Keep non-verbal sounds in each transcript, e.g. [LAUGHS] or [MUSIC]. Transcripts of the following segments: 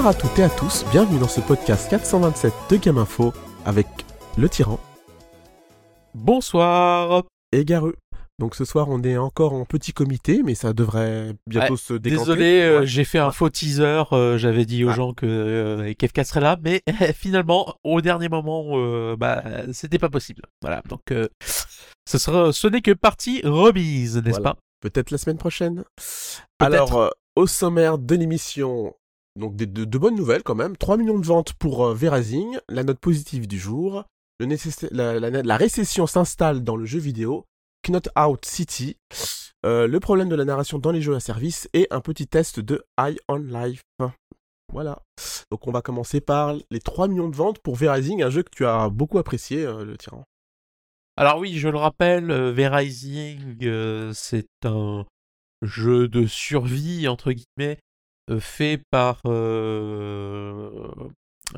Bonsoir à toutes et à tous, bienvenue dans ce podcast 427 de Game Info avec le tyran Bonsoir et Garu. Donc ce soir on est encore en petit comité mais ça devrait bientôt se décanter. Désolé, euh, Ouais. j'ai fait un faux teaser. euh, J'avais dit aux Ah. gens que euh, Kefka serait là, mais [LAUGHS] finalement, au dernier moment, euh, bah, c'était pas possible. Voilà, donc ce sera, ce n'est que partie remise, n'est-ce Voilà. pas? Peut-être la semaine prochaine. Alors au sommaire de l'émission, donc de, bonnes nouvelles quand même. 3 millions de ventes pour euh, Verazing, la note positive du jour. La, récession s'installe dans le jeu vidéo. Knot Out City. euh, le problème de la narration dans les jeux à service et un petit test de High on Life. Voilà. Donc on va commencer par les 3 millions de ventes pour Verazing, un jeu que tu as beaucoup apprécié, euh, le tyran. Alors oui, je le rappelle, euh, V-Rising, euh, c'est un jeu de survie, entre guillemets, fait par euh,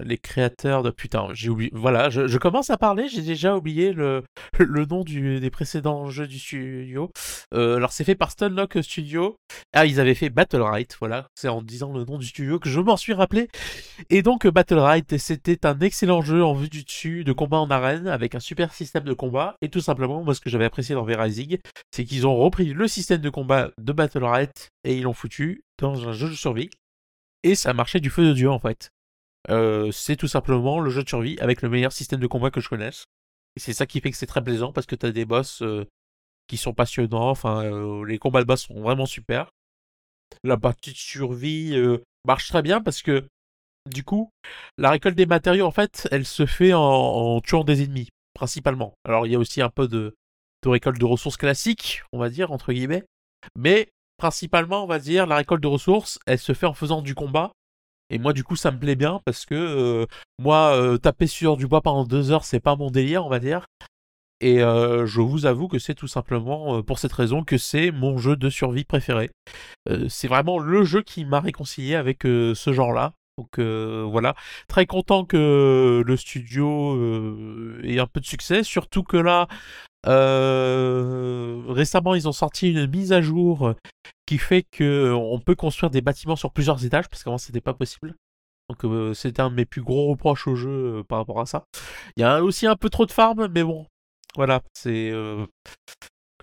les créateurs de... Putain, j'ai oublié... Voilà, je, commence à parler, j'ai déjà oublié le, [LAUGHS] nom des précédents jeux du studio. Euh, alors c'est fait par Stunlock Studio. Ah, ils avaient fait Battle Right, voilà, c'est en disant le nom du studio que je m'en suis rappelé. Et donc euh, Battle Right, c'était un excellent jeu en vue du dessus, de combat en arène, avec un super système de combat. Et tout simplement, moi ce que j'avais apprécié dans V-Rising, c'est qu'ils ont repris le système de combat de Battle Right et ils l'ont foutu dans un jeu de survie. Et ça marchait du feu de Dieu en fait. Euh, c'est tout simplement le jeu de survie avec le meilleur système de combat que je connaisse. Et c'est ça qui fait que c'est très plaisant parce que t'as des boss euh, qui sont passionnants. Enfin, euh, les combats de boss sont vraiment super. La partie de survie marche très bien parce que du coup, la récolte des matériaux en fait, elle se fait en, en tuant des ennemis principalement. Alors il y a aussi un peu de, de récolte de ressources classiques, on va dire entre guillemets, mais principalement on va dire la récolte de ressources, elle se fait en faisant du combat. Et moi, du coup, ça me plaît bien parce que euh, moi, euh, taper sur du bois pendant deux heures, c'est pas mon délire, on va dire. Et euh, je vous avoue que c'est tout simplement pour cette raison que c'est mon jeu de survie préféré. C'est vraiment le jeu qui m'a réconcilié avec ce genre-là. Donc voilà, très content que le studio ait un peu de succès, surtout que là, euh, récemment, ils ont sorti une mise à jour qui fait que on peut construire des bâtiments sur plusieurs étages, parce qu'avant c'était pas possible. Donc euh, c'était un de mes plus gros reproches au jeu euh, par rapport à ça. Il y a aussi un peu trop de farm, mais bon, voilà, c'est euh,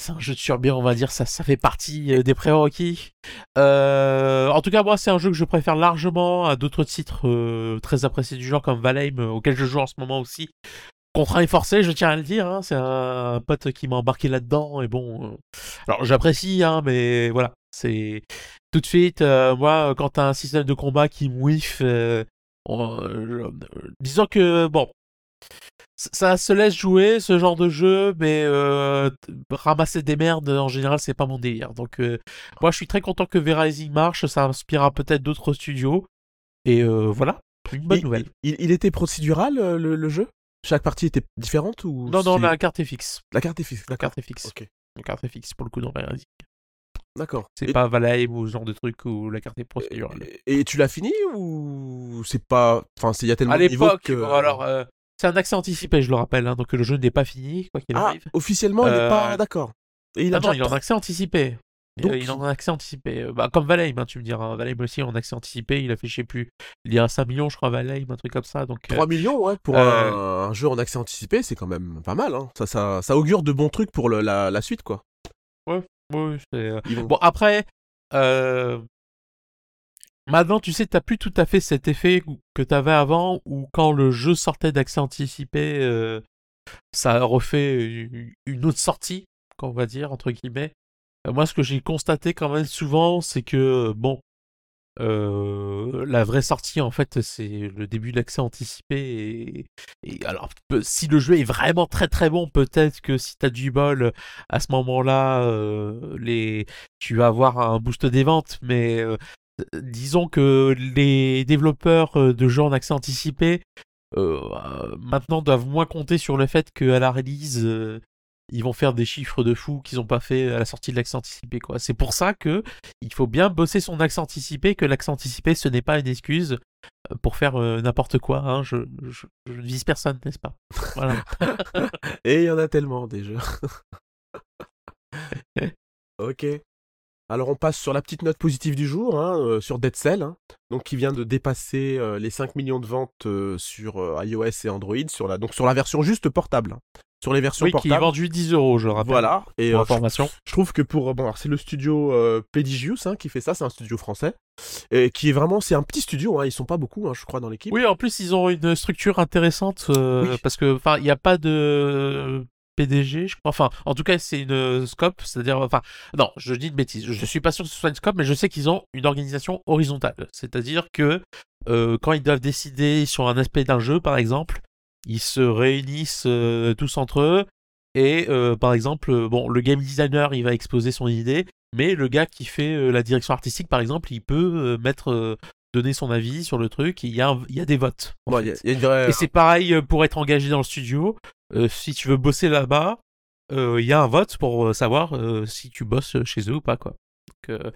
un jeu de survie, on va dire, ça, fait partie euh, des prérequis. Euh, en tout cas, moi, c'est un jeu que je préfère largement à d'autres titres euh, très appréciés du genre comme Valheim, euh, auquel je joue en ce moment aussi. Contraint et forcé, je tiens à le dire, hein, c'est un pote qui m'a embarqué là-dedans, et bon... euh, alors, j'apprécie, hein, mais voilà, c'est... Tout de suite, euh, moi, quand t'as un système de combat qui me whiff, euh, disons que, bon, ça- se laisse jouer ce genre de jeu, mais euh, ramasser des merdes en général c'est pas mon délire. Donc euh, moi je suis très content que V-Rising marche, ça inspirera peut-être d'autres studios. Et euh, voilà, une bonne il, nouvelle. Il, il était procédural le, le jeu? Chaque partie était différente ou Non non c'est- la carte est fixe. la carte est fixe. La D'accord. carte est fixe. Ok. La carte est fixe pour le coup dans V-Rising. D'accord. C'est Et- pas Valheim ou ce genre de truc où la carte est procédurale. Et, et tu l'as fini ou c'est pas Enfin, c'est- il y a tellement À de niveaux l'époque, que. bon, alors euh, c'est un accès anticipé, je le rappelle, hein, donc le jeu n'est pas fini quoi qu'il ah, arrive. officiellement, il est Euh, pas d'accord. Et il a Ah non, déjà il est en accès anticipé. Donc, Euh, il en accès anticipé. Euh, Bah, comme Valheim, hein, tu me diras. Valheim aussi en accès anticipé. Il a fait, je sais plus, il y a 5 millions, je crois, Valheim, un truc comme ça. Donc, euh, 3 millions, ouais, pour euh, un, un jeu en accès anticipé, c'est quand même pas mal. Hein. Ça, ça, ça augure de bons trucs pour le- la, la suite, quoi. euh, Ils vont- Bon, après, euh, maintenant, tu sais, t'as plus tout à fait cet effet que t'avais avant où quand le jeu sortait d'accès anticipé, euh, ça refait une autre sortie, qu'on va dire, entre guillemets. Euh, Moi, ce que j'ai constaté quand même souvent, c'est que, bon, euh, la vraie sortie, en fait, c'est le début de l'accès anticipé. Et, alors, si le jeu est vraiment très très bon, peut-être que si t'as du bol, à ce moment-là, euh, les... tu vas avoir un boost des ventes. Mais euh, disons que les développeurs euh, de jeux en accès anticipé, euh, maintenant doivent moins compter sur le fait qu'à la release, ils vont faire des chiffres de fou qu'ils n'ont pas fait à la sortie de l'accès anticipé. quoi. C'est pour ça que il faut bien bosser son accès anticipé, que l'accès anticipé, ce n'est pas une excuse euh, pour faire euh, n'importe quoi. hein. Je, je, je ne vise personne, n'est-ce pas? Voilà. [LAUGHS] Et il y en a tellement jeux. [LAUGHS] ok. Alors on passe sur la petite note positive du jour, hein, euh, sur Dead Cell, hein, donc qui vient de dépasser euh, les 5 millions de ventes euh, sur iOS et Android, sur la, donc sur la version juste portable. Hein. Sur les versions oui, portables. qui est vendu 10 euros, je rappelle. Voilà. Et pour information. Je, trouve que pour bon, c'est le studio Pedigius qui fait ça, c'est un studio français, et qui est vraiment, c'est un petit studio, ils sont pas beaucoup, je crois, dans l'équipe. Oui, en plus ils ont une structure intéressante parce que, enfin, il n'y a pas de PDG, je crois. Enfin, en tout cas, c'est une scope, c'est-à-dire, enfin, non, je dis une bêtise. Je suis pas sûr que ce soit une scope, mais je sais qu'ils ont une organisation horizontale. C'est-à-dire que euh, quand ils doivent décider sur un aspect d'un jeu, par exemple, ils se réunissent euh, tous entre eux. Et euh, par exemple, bon, le game designer, il va exposer son idée, mais le gars qui fait la direction artistique, par exemple, il peut mettre donner son avis sur le truc. Il y a, il y a des votes. Et c'est pareil pour être engagé dans le studio. Euh, si tu veux bosser là-bas, euh, il y a un vote pour euh, savoir si tu bosses chez eux ou pas. quoi.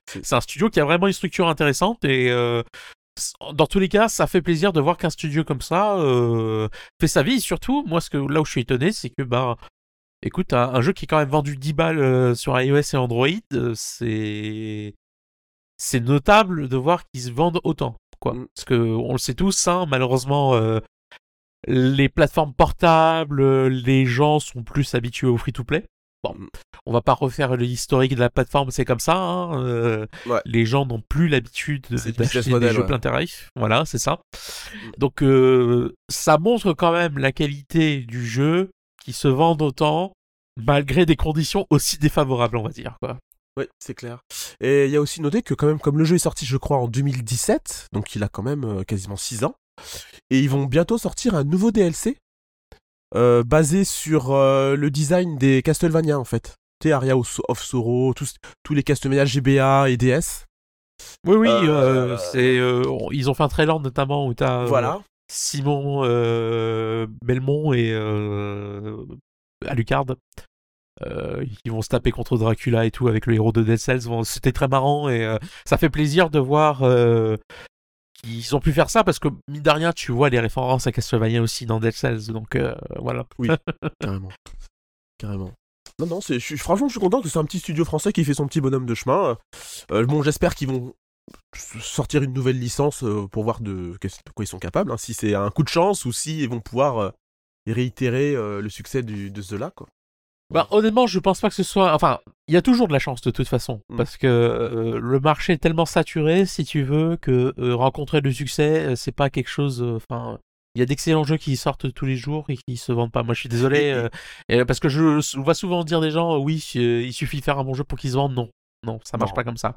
C'est un studio qui a vraiment une structure intéressante et dans tous les cas, ça fait plaisir de voir qu'un studio comme ça fait sa vie. surtout, moi, ce que, là où je suis étonné, c'est que, bah, écoute, un, jeu qui est quand même vendu 10 balles sur iOS et Android, c'est c'est notable de voir qu'ils se vendent autant. Quoi. Mm. Parce que on le sait tous, hein, malheureusement, les plateformes portables, les gens sont plus habitués au free-to-play. Bon, on va pas refaire l'historique de la plateforme, c'est comme ça. Hein, euh, les gens n'ont plus l'habitude d'acheter des jeux plein tarif. Voilà, c'est ça. Mm. Donc euh, ça montre quand même la qualité du jeu qui se vend autant malgré des conditions aussi défavorables, on va dire. Quoi. Oui, c'est clair. Et il y a aussi noté que quand même, comme le jeu est sorti, je crois, en 2017, donc il a quand même euh, quasiment 6 ans, et ils vont bientôt sortir un nouveau DLC euh, basé sur euh, le design des Castlevania en fait. Tu sais, Aria of Sorrow, tous, tous les Castlevania GBA et DS. Oui, oui, euh, c'est, ils ont fait un trailer notamment où tu as voilà. Simon Belmont et Alucard. ils vont se taper contre Dracula et tout avec le héros de Dead Cells. C'était très marrant et ça fait plaisir de voir ils ont pu faire ça parce que, mine de rien, tu vois les références à Castlevania aussi dans Dead Cells, donc euh, voilà. Oui, [LAUGHS] carrément. Carrément. Non, non, je suis, franchement, je suis content que c'est un petit studio français qui fait son petit bonhomme de chemin. Euh, bon, j'espère qu'ils vont sortir une nouvelle licence euh, pour voir de, quoi ils sont capables, hein, si c'est un coup de chance ou si ils vont pouvoir réitérer le succès de ce là quoi. Bah, honnêtement, je pense pas que ce soit. Enfin, il y a toujours de la chance de toute façon. Mm. Parce que euh, le marché est tellement saturé, si tu veux, que euh, rencontrer le succès, euh, c'est pas quelque chose. Enfin. il y a d'excellents jeux qui sortent tous les jours et qui se vendent pas. Moi, je suis désolé, parce que je vois souvent dire des gens, oui, il suffit de faire un bon jeu pour qu'ils se vendent. Non, non, ça marche pas comme ça.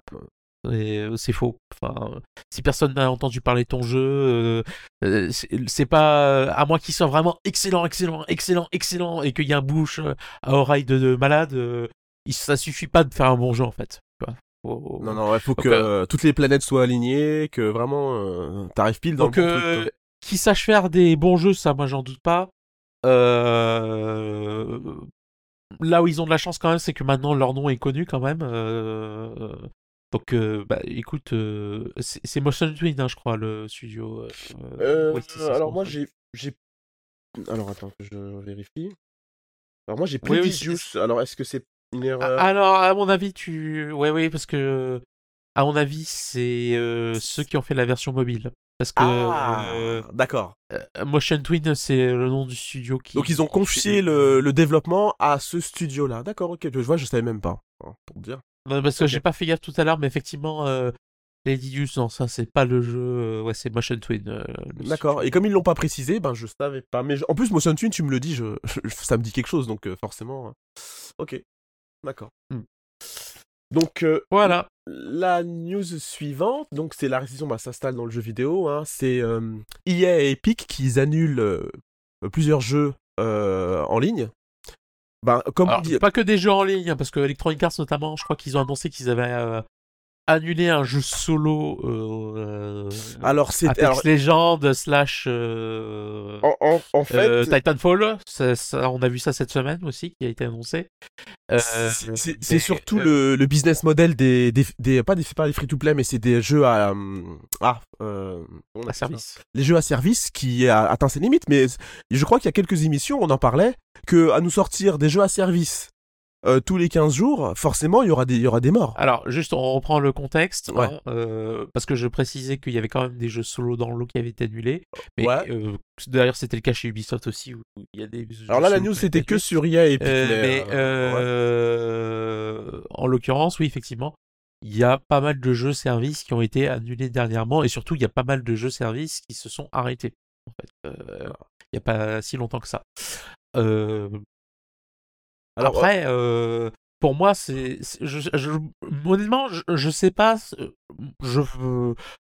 Euh, c'est faux. Enfin, si personne n'a entendu parler de ton jeu, euh, euh, c'est pas à moins qu'il soit vraiment excellent, excellent, excellent, excellent et qu'il y a un bouche à oreille de, malade. ça suffit pas de faire un bon jeu en fait. Non, non, il faut que toutes les planètes soient alignées, que vraiment t'arrives pile dans donc, le truc. Qui sache faire des bons jeux, ça, moi, j'en doute pas. Là où ils ont de la chance quand même, c'est que maintenant leur nom est connu quand même. Donc, euh, bah, écoute, euh, c'est Motion Twin, hein, je crois, le studio. Euh, alors, moi, j'ai. Alors, attends, que je vérifie. Alors, moi, j'ai Prodigious. alors, est-ce que c'est une erreur? Alors, à mon avis, tu. Ouais, oui, parce que. À mon avis, c'est ceux qui ont fait la version mobile. Parce que. Ah, d'accord. Motion Twin, c'est le nom du studio qui. Donc, ils ont confié le, le développement à ce studio-là. D'accord, ok. Je vois, je savais même pas. Hein, pour dire. Non, parce que j'ai pas fait gaffe tout à l'heure, mais effectivement, euh, Lady Deuce, non, ça c'est pas le jeu. Euh, ouais, c'est Motion Twin. Euh, D'accord. Et comme ils l'ont pas précisé, ben je savais pas. Mais en plus, Motion Twin, tu me le dis, je... ça me dit quelque chose, donc forcément. Ok. D'accord. Hmm. Donc voilà. La news suivante, donc c'est la récession bah, s'installe dans le jeu vidéo. Hein, c'est EA et Epic qui annulent plusieurs jeux en ligne ben, comme Pas que des jeux en ligne, hein, parce que Electronic Arts notamment, je crois qu'ils ont annoncé qu'ils avaient euh, annulé un jeu solo. Euh, alors c'est Apex Legends slash euh, en, en, fait Titanfall. on a vu ça cette semaine aussi qui a été annoncé. c'est surtout le, le, business model des, des, pas des pas des free to play mais c'est des jeux à ah à service. Les jeux à service qui a atteint ses limites mais je crois qu'il y a quelques émissions on en parlait que à nous sortir des jeux à service euh, tous les 15 jours, forcément, il y aura des, il y aura des morts. Alors, juste, on reprend le contexte, hein, euh, parce que je précisais qu'il y avait quand même des jeux solo dans l'eau qui avaient été annulés. Mais euh, d'ailleurs, c'était le cas chez Ubisoft aussi, où il y a des. Alors là, la news, c'était que sur EA et mais, en l'occurrence, oui, effectivement, il y a pas mal de jeux services qui ont été annulés dernièrement, et surtout, il y a pas mal de jeux services qui se sont arrêtés. En fait, il n'y a pas si longtemps que ça. Euh, alors, Après, euh, pour moi, c'est, je, je, honnêtement, je, je, sais pas, je,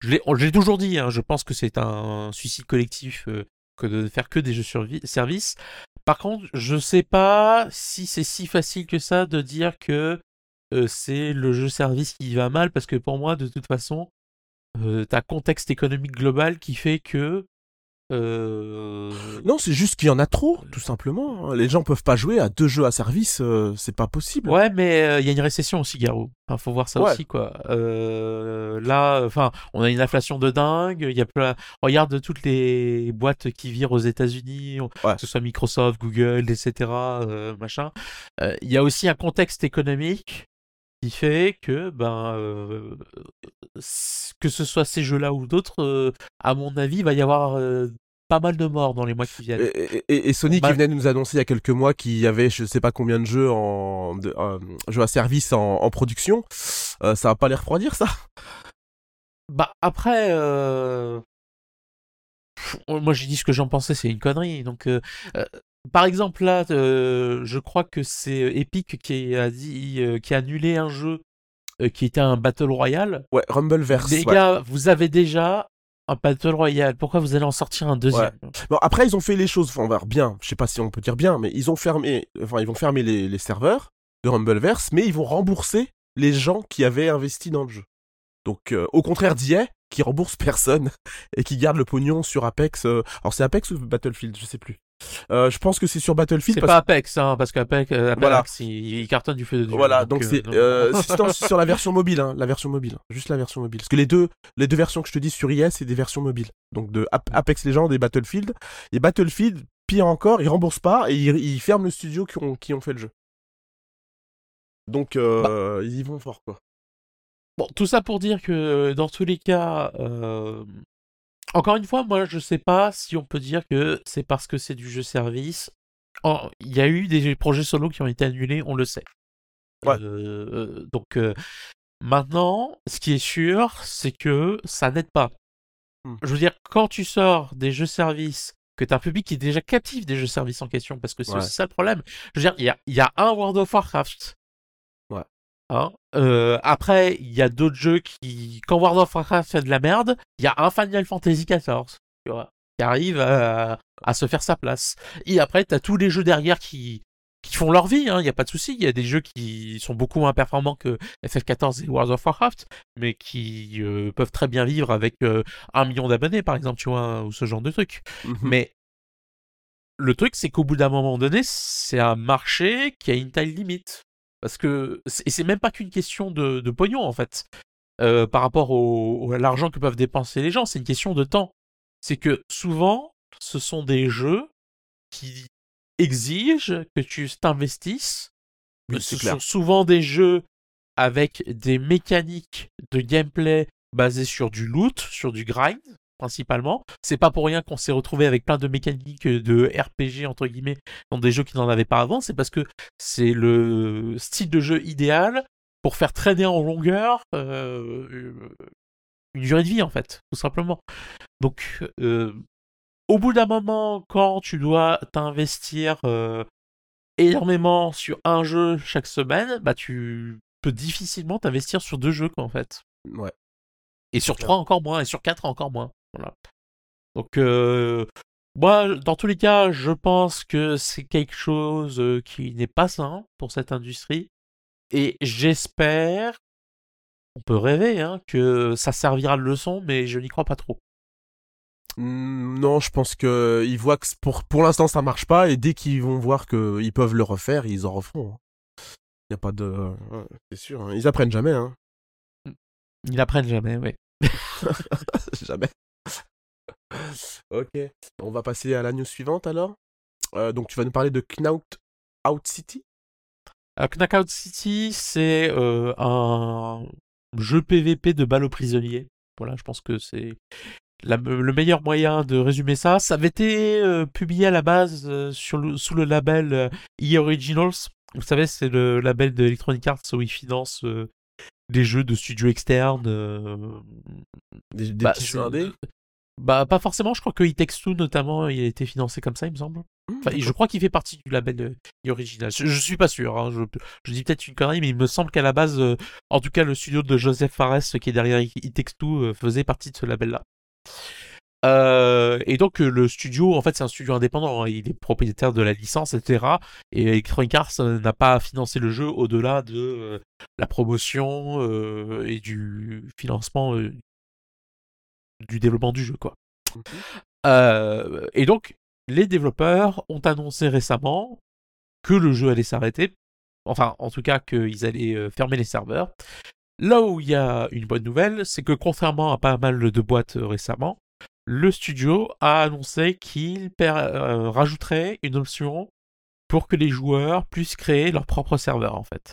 je l'ai toujours dit, hein, je pense que c'est un suicide collectif euh, que de faire que des jeux sur service. Par contre, je sais pas si c'est si facile que ça de dire que euh, c'est le jeu service qui va mal, parce que pour moi, de toute façon, euh, t'as contexte économique global qui fait que euh... Non, c'est juste qu'il y en a trop, tout simplement. Les gens peuvent pas jouer à deux jeux à service, euh, c'est pas possible. Ouais, mais euh, il y a une récession aussi, Garou. Enfin, faut voir ça aussi, quoi. Là, enfin, on a une inflation de dingue. Il y a plein. Regarde toutes les boîtes qui virent aux États-Unis, que ce soit Microsoft, Google, etc., machin. Il y a aussi un contexte économique qui fait que ben que ce soit ces jeux-là ou d'autres, à mon avis, il va y avoir pas mal de morts dans les mois qui viennent. Et, Sony qui venait de nous annoncer il y a quelques mois qu'il y avait je sais pas combien de jeux en jeux à service en, production, ça va pas les refroidir ça? Bah après. Moi j'ai dit ce que j'en pensais, c'est une connerie. Donc par exemple, là, euh, je crois que c'est euh, Epic qui a dit, euh, qui a annulé un jeu qui était un Battle Royale. Ouais, Rumbleverse. Les gars, vous avez déjà un Battle Royale. Pourquoi vous allez en sortir un deuxième? Bon, après, ils ont fait les choses, enfin, bien. Je sais pas si on peut dire bien, mais ils ont fermé, enfin, ils vont fermer les, les serveurs de Rumbleverse, mais ils vont rembourser les gens qui avaient investi dans le jeu. Donc, au contraire d'IA, qui rembourse [LAUGHS] personne et qui garde le pognon sur Apex. alors, c'est Apex ou Battlefield Je sais plus. Euh, je pense que c'est sur Battlefield. C'est pas Apex, hein, parce qu'Apex, euh, voilà. il, cartonne du feu de Dieu. Voilà, donc, c'est euh, [LAUGHS] sur la version mobile, hein, la version mobile, juste la version mobile. Parce que les deux, les deux versions que je te dis sur IS, c'est des versions mobiles. Donc de Apex Legends et Battlefield. Et Battlefield, pire encore, ils remboursent pas et ils, ferment le studio qui ont, qui ont fait le jeu. Donc bah. ils y vont fort, quoi. Bon, tout ça pour dire que dans tous les cas, encore une fois, moi, je sais pas si on peut dire que c'est parce que c'est du jeu service. Il y a eu des projets solo qui ont été annulés, on le sait. Euh, donc euh, maintenant, ce qui est sûr, c'est que ça n'aide pas. Hmm. Je veux dire, quand tu sors des jeux services, que tu as un public qui est déjà captif des jeux services en question, parce que c'est aussi ça le problème. Je veux dire, il y a, y a un World of Warcraft Hein euh, après, il y a d'autres jeux qui, quand World of Warcraft fait de la merde, il y a un Final Fantasy XIV qui arrive à, se faire sa place. Et après, t'as tous les jeux derrière qui, qui font leur vie, il hein, n'y a pas de souci. Il y a des jeux qui sont beaucoup moins performants que FF14 et World of Warcraft, mais qui euh, peuvent très bien vivre avec euh, un million d'abonnés, par exemple, tu vois, ou ce genre de truc. Mhm. Mais le truc, c'est qu'au bout d'un moment donné, c'est un marché qui a une taille limite. Parce que et c'est même pas qu'une question de, de, pognon en fait. Euh, par rapport au, à l'argent que peuvent dépenser les gens, c'est une question de temps. C'est que souvent, ce sont des jeux qui exigent que tu t'investisses. ce sont souvent des jeux avec des mécaniques de gameplay basées sur du loot, sur du grind principalement. C'est pas pour rien qu'on s'est retrouvé avec plein de mécaniques de RPG entre guillemets dans des jeux qui n'en avaient pas avant. C'est parce que c'est le style de jeu idéal pour faire traîner en longueur euh, une durée de vie en fait, tout simplement. Donc euh, au bout d'un moment, quand tu dois t'investir euh, énormément sur un jeu chaque semaine, bah tu peux difficilement t'investir sur deux jeux quoi en fait. Ouais. Et sur trois encore moins, et sur quatre encore moins. Voilà. Donc, euh, moi, dans tous les cas, je pense que c'est quelque chose euh, qui n'est pas sain pour cette industrie. Et j'espère, on peut rêver, hein, que ça servira de leçon, mais je n'y crois pas trop. Mmh, non, je pense que ils voient que pour, pour l'instant ça marche pas et dès qu'ils vont voir qu'ils peuvent le refaire, ils en referont. Il n'y a pas de. c'est sûr, hein. ils apprennent jamais. Hein. Ils apprennent jamais, oui. [LAUGHS] jamais. Ok, on va passer à la news suivante alors. Euh, donc tu vas nous parler de Knaut Out City? Knockout City, c'est un jeu PVP de balles aux prisonniers. Voilà, je pense que c'est le meilleur moyen de résumer ça. Ça avait été publié à la base sur sous le label E Originals. Vous savez, c'est le label de Electronic Arts où ils financent des jeux de studio externes. des, des bah, petits jeux indés? Bah, pas forcément, je crois que It Takes notamment, il a été financé comme ça, il me semble. Mmh, enfin, je crois qu'il fait partie du label euh, original. Je, suis pas sûr, hein, je, je, dis peut-être une connerie, mais il me semble qu'à la base, euh, en tout cas, le studio de Joseph Fares qui est derrière It Takes euh, faisait partie de ce label-là. et donc le studio, en fait, c'est un studio indépendant. Hein, il est propriétaire de la licence, etc. Et Electronic Arts n'a pas financé le jeu au-delà de la promotion et du financement du développement du jeu, quoi. Euh, et donc, les développeurs ont annoncé récemment que le jeu allait s'arrêter. Enfin, en tout cas, qu'ils allaient euh, fermer les serveurs. Là où il y a une bonne nouvelle, c'est que contrairement à pas mal de boîtes euh, récemment, le studio a annoncé qu'il rajouterait une option pour que les joueurs puissent créer leur propre serveur, en fait.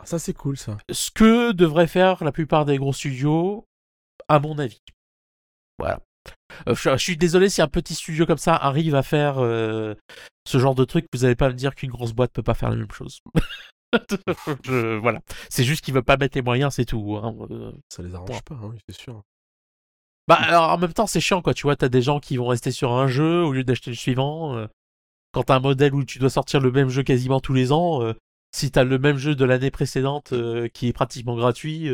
Ah, ça, c'est cool, ça. Ce que devraient faire la plupart des gros studios à mon avis. Voilà. Euh, je, suis désolé si un petit studio comme ça arrive à faire euh, ce genre de truc, vous n'allez pas me dire qu'une grosse boîte peut pas faire la même chose. [LAUGHS] voilà. C'est juste qu'ils veulent pas mettre les moyens, c'est tout. Hein. Euh, ça les arrange pas, hein, c'est sûr. Bah, alors, en même temps, c'est chiant, quoi. Tu vois, t'as des gens qui vont rester sur un jeu au lieu d'acheter le suivant. quand t'as un modèle où tu dois sortir le même jeu quasiment tous les ans, si t'as le même jeu de l'année précédente qui est pratiquement gratuit,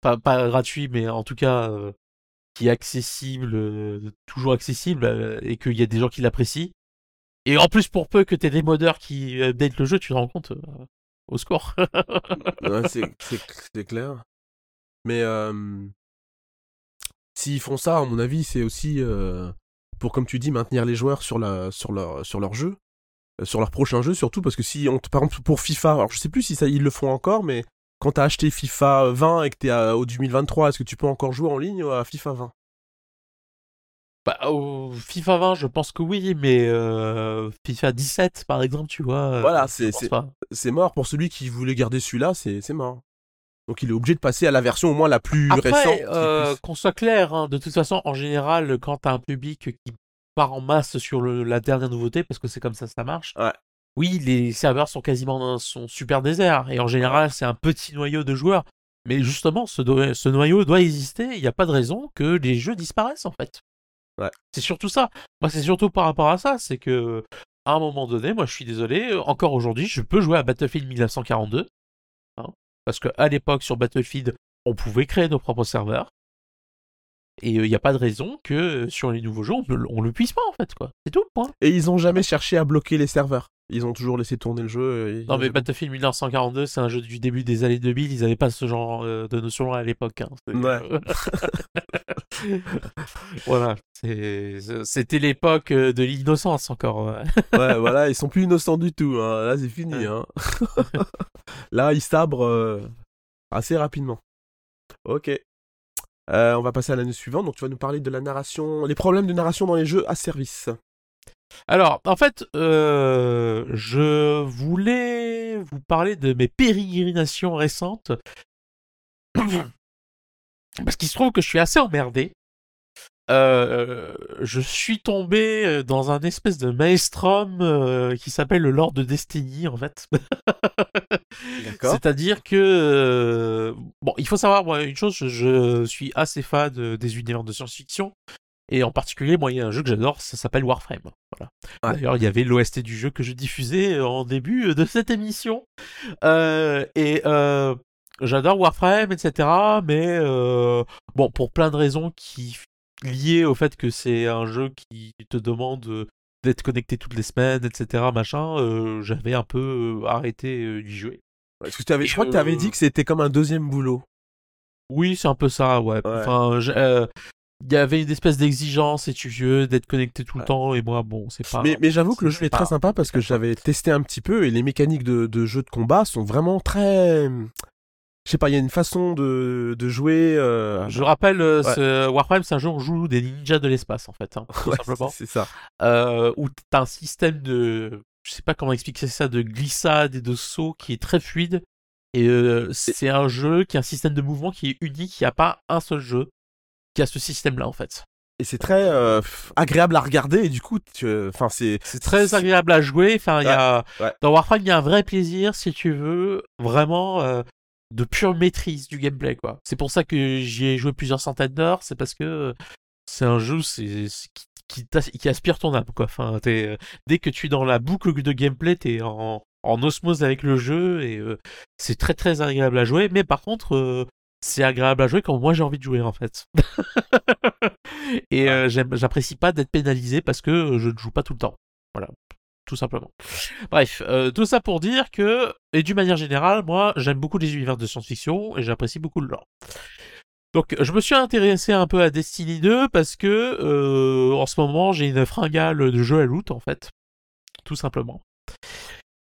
pas, pas gratuit, mais en tout cas euh, qui est accessible, euh, toujours accessible, euh, et qu'il y a des gens qui l'apprécient. Et en plus, pour peu que tu aies des modeurs qui update le jeu, tu te rends compte au score. [LAUGHS] c'est clair. Mais s'ils font ça, à mon avis, c'est aussi pour, comme tu dis, maintenir les joueurs sur, la, sur, leur, sur leur jeu sur leur prochain jeu surtout parce que si on par exemple pour FIFA alors je sais plus si ça ils le font encore mais quand t'as acheté FIFA 20 et que t'es au 2023, est-ce que tu peux encore jouer en ligne à FIFA 20 bah, au FIFA 20, je pense que oui, mais euh, FIFA 17, par exemple, tu vois. Euh, voilà, c'est mort. Pour celui qui voulait garder celui-là, c'est mort. Donc il est obligé de passer à la version au moins la plus Après, récente. Euh, qu'on soit clair, hein, de toute façon, en général, quand t'as un public qui part en masse sur la dernière nouveauté, parce que c'est comme ça ça marche, ouais oui, les serveurs sont quasiment sont super déserts et en général c'est un petit noyau de joueurs. Mais justement, ce, noyau doit exister. Il n'y a pas de raison que les jeux disparaissent en fait. Ouais. C'est surtout ça. Moi, c'est surtout par rapport à ça. C'est que à un moment donné, moi, je suis désolé. Encore aujourd'hui, je peux jouer à Battlefield 1942 hein, parce qu'à l'époque sur Battlefield, on pouvait créer nos propres serveurs. Et il n'y a pas de raison que sur les nouveaux jeux, on ne le puisse pas en fait. quoi. C'est tout, point. Et ils n'ont jamais cherché à bloquer les serveurs. Ils ont toujours laissé tourner le jeu. non, mais Battlefield 1942, c'est un jeu du début des années 2000. Ils n'avaient pas ce genre euh, de notion à l'époque. Hein. Ouais. [LAUGHS] voilà. C'était l'époque euh, de l'innocence encore. Ouais. voilà. Ils sont plus innocents du tout. Hein. Là, c'est fini. Hein. [LAUGHS] Là, ils sabrent euh, assez rapidement. Ok. on va passer à l'année suivante. Donc, tu vas nous parler de la narration, les problèmes de narration dans les jeux à service. Alors, en fait, euh, je voulais vous parler de mes pérégrinations récentes. [COUGHS] Parce qu'il se trouve que je suis assez emmerdé. Euh, je suis tombé euh, dans un espèce de maelstrom qui s'appelle le Lord de Destiny, en fait. [LAUGHS] C'est-à-dire que... bon, il faut savoir, une chose, je, suis assez fan des univers de science-fiction. Et en particulier, moi, il y a un jeu que j'adore, ça s'appelle Warframe. Voilà. D'ailleurs, il y avait l'OST du jeu que je diffusais euh, en début euh, de [LAUGHS] cette émission. Euh, et euh, j'adore Warframe, etc. Mais bon, pour plein de raisons qui liées au fait que c'est un jeu qui te demande d'être connecté toutes les semaines, etc. Machin, j'avais un peu arrêté d'y jouer. Parce que avais, je crois que tu avais dit que c'était comme un deuxième boulot. Oui, c'est un peu ça, ouais. ouais. Enfin, il y avait une espèce d'exigence, et tu veux, d'être connecté tout le temps, et moi, bon, c'est pas. Mais, mais j'avoue que le jeu est très sympa parce que j'avais testé un petit peu et les mécaniques de, de jeu de combat sont vraiment très. Je sais pas, il y a une façon de, de jouer. Euh... Je rappelle, euh, ce Warframe, c'est un jeu où on joue des ninjas de l'espace, en fait, hein, tout simplement. C'est ça. Euh, où t'as un système de je sais pas comment expliquer ça, de glissade et de saut qui est très fluide. Et euh, c'est un jeu qui a un système de mouvement qui est unique. Il n'y a pas un seul jeu qui a ce système-là en fait. Et c'est très euh, agréable à regarder et du coup, enfin c'est c'est très agréable à jouer. Enfin, il y a dans Warframe, il y a un vrai plaisir si tu veux vraiment euh, de pure maîtrise du gameplay quoi. C'est pour ça que j'y ai joué plusieurs centaines d'heures. C'est parce que c'est un jeu c'est qui, qui, aspire ton âme quoi. Enfin, dès que tu es dans la boucle de gameplay, t'es en en osmose avec le jeu et euh, c'est très très agréable à jouer. Mais par contre, euh, c'est agréable à jouer quand moi j'ai envie de jouer en fait. [LAUGHS] et euh, j'apprécie pas d'être pénalisé parce que je ne joue pas tout le temps. Voilà, tout simplement. Bref, tout ça pour dire que, et d'une manière générale, moi j'aime beaucoup les univers de science-fiction et j'apprécie beaucoup le lore. Donc je me suis intéressé un peu à Destiny 2 parce que en ce moment j'ai une fringale de jeu à loot en fait, tout simplement.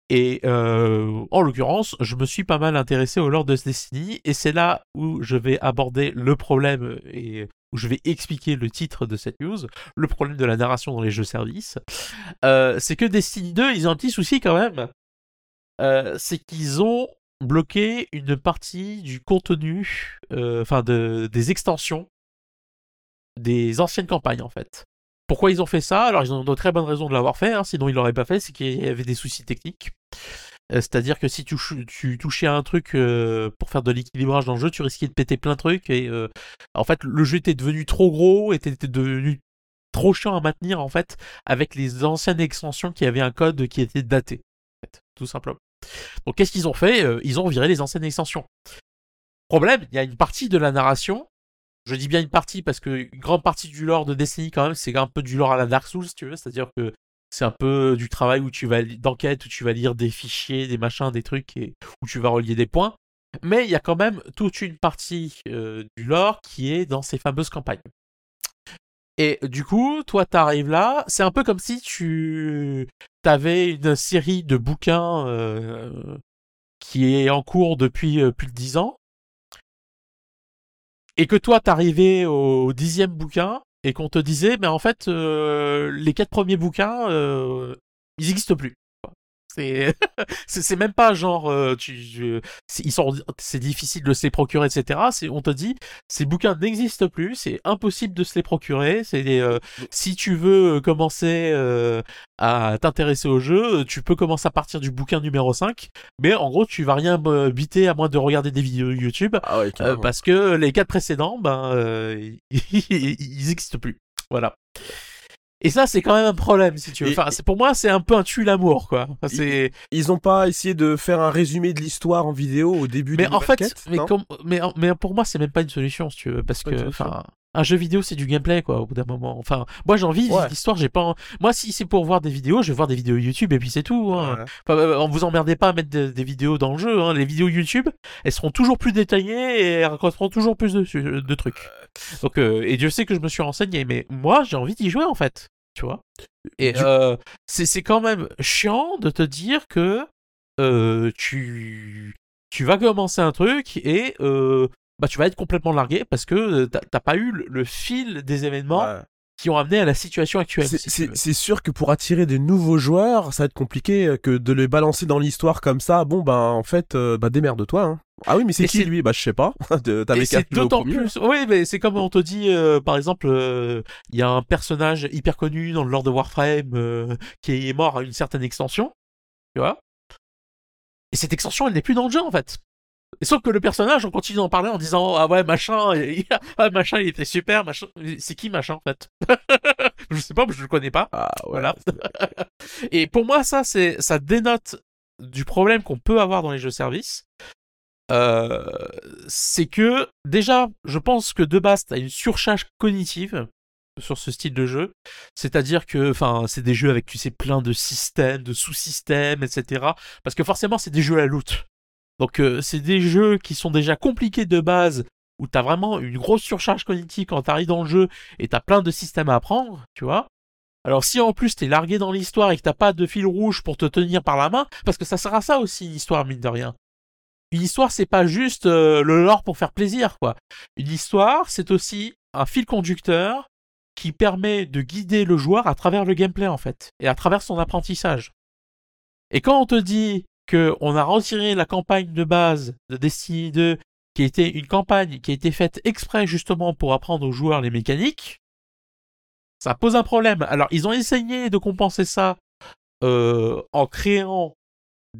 Et euh, en l'occurrence, je me suis pas mal intéressé au lore de Destiny, et c'est là où je vais aborder le problème et où je vais expliquer le titre de cette news, le problème de la narration dans les jeux services. Euh, c'est que Destiny 2, ils ont un petit souci quand même. Euh, c'est qu'ils ont bloqué une partie du contenu, enfin de, des extensions des anciennes campagnes en fait. Pourquoi ils ont fait ça? Alors ils ont de très bonnes raisons de l'avoir fait, hein, sinon ils l'auraient pas fait, c'est qu'il y avait des soucis techniques. Euh, c'est-à-dire que si tu, touchais à un truc euh, pour faire de l'équilibrage dans le jeu, tu risquais de péter plein de trucs et euh, en fait le jeu était devenu trop gros, était, était devenu trop chiant à maintenir en fait avec les anciennes extensions qui avaient un code qui était daté, tout simplement. Donc qu'est-ce qu'ils ont fait? Ils ont viré les anciennes extensions. Problème, il y a une partie de la narration je dis bien une partie parce que grande partie du lore de Destiny quand même, c'est un peu du lore à la Dark Souls, tu veux, c'est-à-dire que c'est un peu du travail où tu vas d'enquête où tu vas lire des fichiers, des machins, des trucs et où tu vas relier des points. Mais il y a quand même toute une partie euh, du lore qui est dans ces fameuses campagnes. Et du coup, toi, t'arrives là, c'est un peu comme si tu avais une série de bouquins euh, qui est en cours depuis euh, plus de dix ans, et que toi t'arrivais au dixième bouquin et qu'on te disait, mais en fait, euh, les quatre premiers bouquins, euh, ils n'existent plus. [LAUGHS] C'est c'est même pas genre euh, tu ils sont c'est difficile de se les procurer etc. C'est on te dit ces bouquins n'existent plus, c'est impossible de se les procurer. C'est euh, si tu veux commencer euh, à t'intéresser au jeu, tu peux commencer à partir du bouquin numéro 5, mais en gros tu vas rien biter à moins de regarder des vidéos YouTube ah parce que les quatre précédents ben [LAUGHS] ils n'existent plus. Voilà. Et ça, c'est quand même un problème, si tu veux. Enfin, c'est pour moi, c'est un peu un tue l'amour, quoi. c'est. Ils, ont pas essayé de faire un résumé de l'histoire en vidéo au début. Mais en fait, mais, comme... mais, mais pour moi, c'est même pas une solution, si tu veux, parce que, enfin, un jeu vidéo, c'est du gameplay, quoi, au bout d'un moment. Enfin, moi, j'ai envie ouais. l'histoire, j'ai pas. Moi, si c'est pour voir des vidéos, je vais voir des vidéos YouTube et puis c'est tout. Hein. Euh, on vous emmerdez pas à mettre des vidéos dans le jeu. Hein. Les vidéos YouTube, elles seront toujours plus détaillées et elles raconteront toujours plus de, de trucs. Donc, euh, et Dieu sait que je me suis renseigné, mais moi, j'ai envie d'y jouer en fait tu vois. Et euh, c'est quand même chiant de te dire que euh, tu, tu vas commencer un truc et euh, bah, tu vas être complètement largué parce que t'as pas eu le, fil des événements qui ont amené à la situation actuelle. C'est sûr que pour attirer des nouveaux joueurs, ça va être compliqué que de les balancer dans l'histoire comme ça. Bon, ben en fait, bah démerde-toi. Hein. Ah oui, mais c'est qui lui? Bah je sais pas. [LAUGHS] c'est d'autant plus. Oui, mais c'est comme on te dit, euh, par exemple, euh, il y a un personnage hyper connu dans le lore de Warframe euh, qui est mort à une certaine extension, tu vois. Et cette extension, elle n'est plus dans le jeu en fait. Et sauf que le personnage, on continue d'en parler en disant ah ouais machin, [LAUGHS] ah, machin, il était super, machin. C'est qui machin en fait? [LAUGHS] Je sais pas, je le connais pas. Ah, Voilà. [LAUGHS] Et pour moi, ça, c'est, ça dénote du problème qu'on peut avoir dans les jeux services, euh, c'est que déjà, je pense que de base, tu as une surcharge cognitive sur ce style de jeu. C'est-à-dire que, enfin, c'est des jeux avec, tu sais, plein de systèmes, de sous-systèmes, etc. Parce que forcément, c'est des jeux à la loot. Donc, euh, c'est des jeux qui sont déjà compliqués de base, où t'as vraiment une grosse surcharge cognitive quand t'arrives dans le jeu et t'as plein de systèmes à apprendre, tu vois. Alors si en plus t'es largué dans l'histoire et que t'as pas de fil rouge pour te tenir par la main, parce que ça sert à ça aussi une histoire mine de rien une histoire, c'est pas juste euh, le lore pour faire plaisir, quoi. Une histoire, c'est aussi un fil conducteur qui permet de guider le joueur à travers le gameplay, en fait, et à travers son apprentissage. Et quand on te dit que on a retiré la campagne de base de Destiny 2, qui était une campagne qui a été faite exprès justement pour apprendre aux joueurs les mécaniques, ça pose un problème. Alors ils ont essayé de compenser ça euh, en créant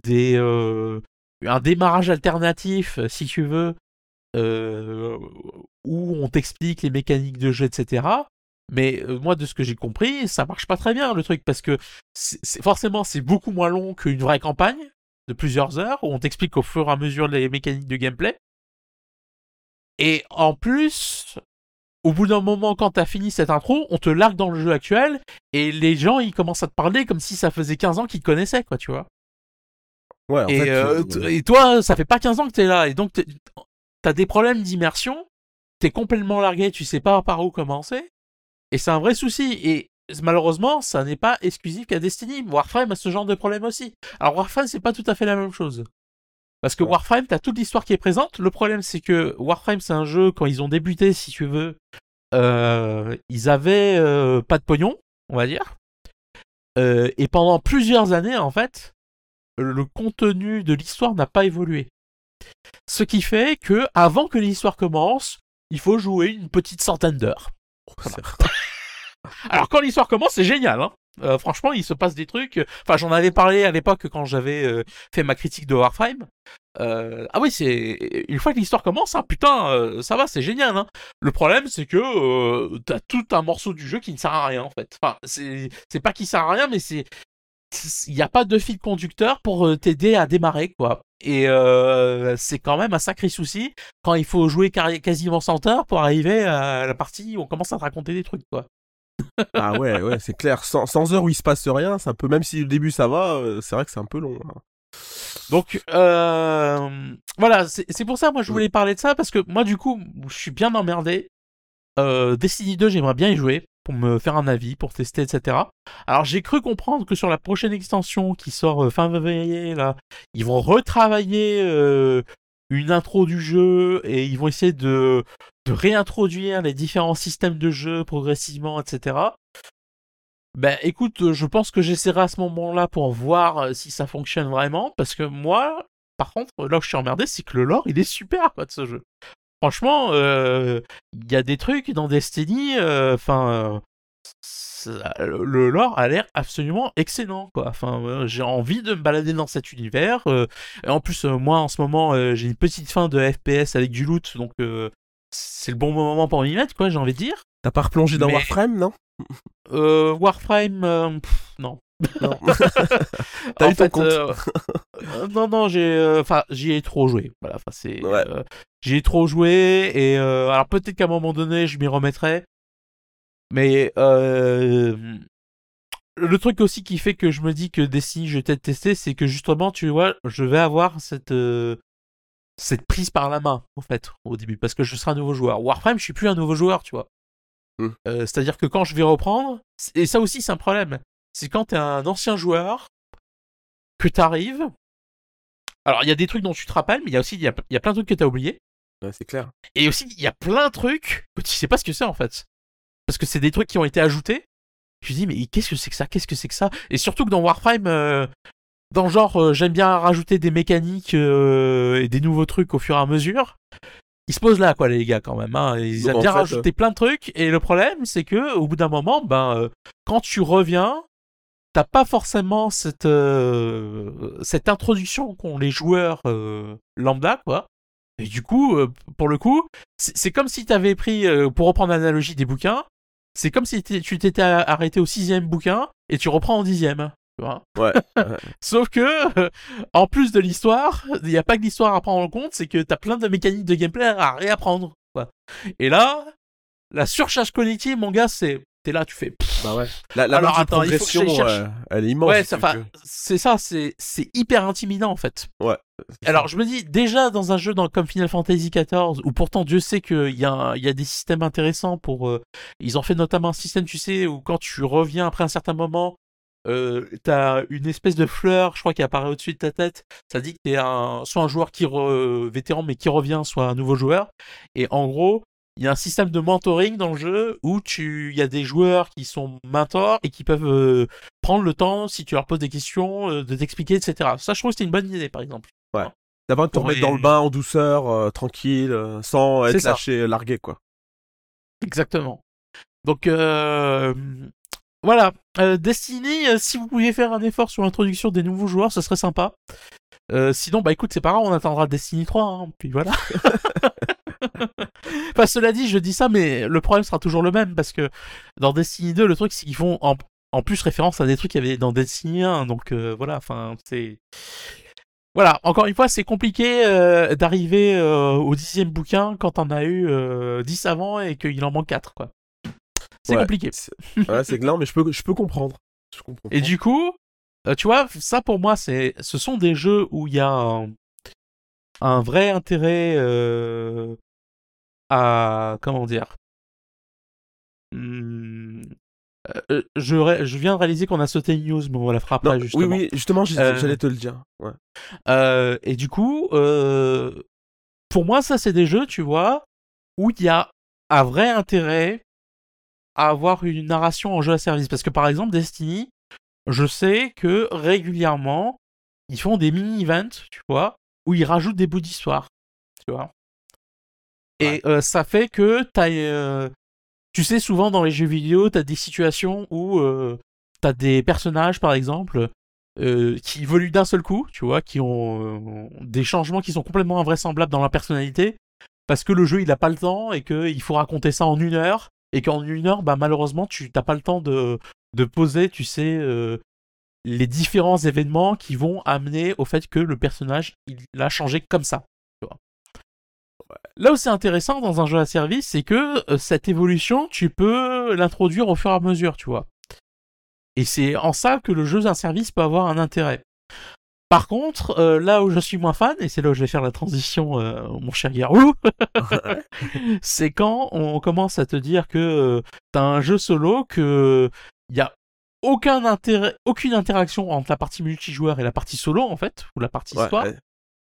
euh, un démarrage alternatif, si tu veux, euh, où on t'explique les mécaniques de jeu, etc. Mais moi, de ce que j'ai compris, ça marche pas très bien le truc parce que c'est, forcément c'est beaucoup moins long qu'une vraie campagne de plusieurs heures où on t'explique au fur et à mesure les mécaniques de gameplay. Et en plus, au bout d'un moment, quand t'as fini cette intro, on te largue dans le jeu actuel et les gens ils commencent à te parler comme si ça faisait 15 ans qu'ils te connaissaient, quoi, tu vois. Ouais, en et, fait, euh, euh, et toi, ça fait pas 15 ans que t'es là et donc t'as des problèmes d'immersion, t'es complètement largué, tu sais pas par où commencer et c'est un vrai souci. Et malheureusement, ça n'est pas exclusif qu'à Destiny. Warframe a ce genre de problème aussi. Alors Warframe, c'est pas tout à fait la même chose. Parce que. Warframe, t'as toute l'histoire qui est présente. Le problème, c'est que Warframe, c'est un jeu, quand ils ont débuté, si tu veux, euh, ils avaient euh, pas de pognon, on va dire. Euh, et pendant plusieurs années, en fait, le contenu de l'histoire n'a pas évolué. Ce qui fait que, avant que l'histoire commence, il faut jouer une petite centaine d'heures. certes. [LAUGHS] Alors quand l'histoire commence, c'est génial. Hein Euh, franchement, il se passe des trucs. Enfin, j'en avais parlé à l'époque quand j'avais euh, fait ma critique de Warframe. Euh, ah oui, c'est une fois que l'histoire commence, hein, putain, euh, ça va, c'est génial. Hein. Le problème, c'est que euh, t'as tout un morceau du jeu qui ne sert à rien en fait. Enfin, c'est pas qu'il sert à rien, mais c'est il n'y a pas de fil conducteur pour euh, t'aider à démarrer quoi. Et euh, c'est quand même un sacré souci quand il faut jouer quasiment 100 heures pour arriver à la partie où on commence à te raconter des trucs quoi. Ah ouais, ouais, c'est clair. Sans, sans heures où il se passe rien, ça peut, même si au début ça va, euh, c'est vrai que c'est un peu long. hein. Donc euh, voilà, c'est pour ça moi je voulais parler de ça parce que moi du coup je suis bien emmerdé. Euh, Destiny 2 j'aimerais bien y jouer pour me faire un avis, pour tester, etc. Alors j'ai cru comprendre que sur la prochaine extension qui sort euh, fin février là, ils vont retravailler une intro du jeu et ils vont essayer de, de réintroduire les différents systèmes de jeu progressivement, etc. Ben écoute, je pense que j'essaierai à ce moment-là pour voir euh, si ça fonctionne vraiment, parce que moi, par contre, là où je suis emmerdé, c'est que le lore, il est super, quoi, de ce jeu. Franchement, euh, il y a des trucs dans Destiny, euh, le lore a l'air absolument excellent, quoi. Enfin, euh, j'ai envie de me balader dans cet univers. euh, et en plus, euh, moi, en ce moment, euh, j'ai une petite fin de FPS avec du loot, donc c'est le bon moment pour m'y mettre, quoi, j'ai envie de dire. T'as pas replongé dans Mais- Warframe, non? Warframe, pff, non. Non. [LAUGHS] T'as eu ton compte Non, non, j'ai, euh, enfin, j'y ai trop joué. Voilà, c'est, Ouais. j'y ai trop joué et alors peut-être qu'à un moment donné, je m'y remettrai. Mais euh, le truc aussi qui fait que je me dis que Destiny, je vais peut-être tester, c'est que justement, tu vois, je vais avoir cette euh, cette prise par la main, en fait, au début, parce que je serai un nouveau joueur. Warframe, je suis plus un nouveau joueur, tu vois. Hmm. Euh, C'est-à-dire que quand je vais reprendre, et ça aussi c'est un problème, c'est quand t'es un ancien joueur, que t'arrives. Alors il y a des trucs dont tu te rappelles, mais il y a aussi il y a, y a plein de trucs que t'as oubliés. Ouais, c'est clair. Et aussi il y a plein de trucs que tu sais pas ce que c'est en fait. Parce que c'est des trucs qui ont été ajoutés. Tu te dis mais qu'est-ce que c'est que ça? Qu'est-ce que c'est que ça? Et surtout que dans Warframe, euh, dans le genre euh, j'aime bien rajouter des mécaniques euh, et des nouveaux trucs au fur et à mesure. Ils se posent là quoi les gars quand même. Hein. Ils Donc, aiment en bien fait, rajouter plein de trucs. Et le problème c'est que au bout d'un moment, ben quand tu reviens, t'as pas forcément cette cette introduction qu'ont les joueurs lambda quoi. Et du coup, pour le coup, c'est comme si t'avais pris, pour reprendre l'analogie des bouquins, c'est comme si tu t'étais arrêté au sixième bouquin et tu reprends en dixième. Tu vois Ouais. [LAUGHS] Sauf que, euh, en plus de l'histoire, il n'y a pas que l'histoire à prendre en compte, c'est que t'as plein de mécaniques de gameplay à réapprendre. Quoi. Et là, la surcharge cognitive, mon gars, c'est t'es là, tu fais. Bah ouais. La, la Alors, attends, il faut que euh, elle est immense. ouais, c'est ça, c'est c'est hyper intimidant en fait. Ouais. Alors je me dis déjà dans un jeu comme Final Fantasy XIV où pourtant Dieu sait qu'il y, y a des systèmes intéressants pour euh, ils ont fait notamment un système tu sais où quand tu reviens après un certain moment euh, t'as une espèce de fleur je crois qui apparaît au-dessus de ta tête. Ça dit que t'es un soit un joueur qui vétéran mais qui revient soit un nouveau joueur. Et en gros il y a un système de mentoring dans le jeu où tu, il y a des joueurs qui sont mentors et qui peuvent euh, prendre le temps, si tu leur poses des questions, euh, de t'expliquer, etc. Ça, je trouve que c'est une bonne idée, par exemple. Ouais. D'abord de te remettre dans le bain en douceur, tranquille, sans être lâché, largué, quoi. Exactement. Donc, voilà. Destiny, si vous pouviez faire un effort sur l'introduction des nouveaux joueurs, ce serait sympa. sinon, bah écoute, c'est pas grave, on attendra Destiny 3, hein, puis voilà. [LAUGHS] [LAUGHS] enfin, cela dit, je dis ça, mais le problème sera toujours le même, parce que dans Destiny 2, le truc, c'est qu'ils font en, plus référence à des trucs qu'il y avait dans Destiny 1, donc voilà, enfin, c'est... Voilà, encore une fois, c'est compliqué d'arriver au dixième bouquin quand on a eu 10 avant et qu'il en manque 4, quoi. C'est compliqué. Ouais, c'est gland, mais je peux, je peux comprendre. Et du coup, euh, tu vois, ça pour moi, c'est, ce sont des jeux où il y a un, vrai intérêt euh, à, comment dire, hmm, euh, je, je, viens de réaliser qu'on a sauté une news, mais on la fera après, justement. Oui, oui, justement, j'allais te le dire. Ouais. et du coup, pour moi, ça, c'est des jeux, tu vois, où il y a un vrai intérêt avoir une narration en jeu à service. Parce que par exemple, Destiny, je sais que régulièrement, ils font des mini-events, tu vois, où ils rajoutent des bouts d'histoire, tu vois. Et euh, ça fait que t'as, euh, tu sais, souvent dans les jeux vidéo, t'as des situations où euh, t'as des personnages, par exemple, qui évoluent d'un seul coup, tu vois, qui ont des changements qui sont complètement invraisemblables dans leur personnalité, parce que le jeu il a pas le temps et qu'il faut raconter ça en une heure et qu'en une heure, bah, malheureusement, tu n'as pas le temps de, de poser, tu sais, euh, les différents événements qui vont amener au fait que le personnage, il a changé comme ça. Là où c'est intéressant dans un jeu à service, c'est que euh, cette évolution, tu peux l'introduire au fur et à mesure, tu vois. Et c'est en ça que le jeu à service peut avoir un intérêt. Par contre, euh, là où je suis moins fan, et c'est là où je vais faire la transition, euh, mon cher Garou, [LAUGHS] c'est quand on commence à te dire que t'as un jeu solo, que y a aucun intérêt, aucune interaction entre la partie multijoueur et la partie solo en fait, ou la partie histoire.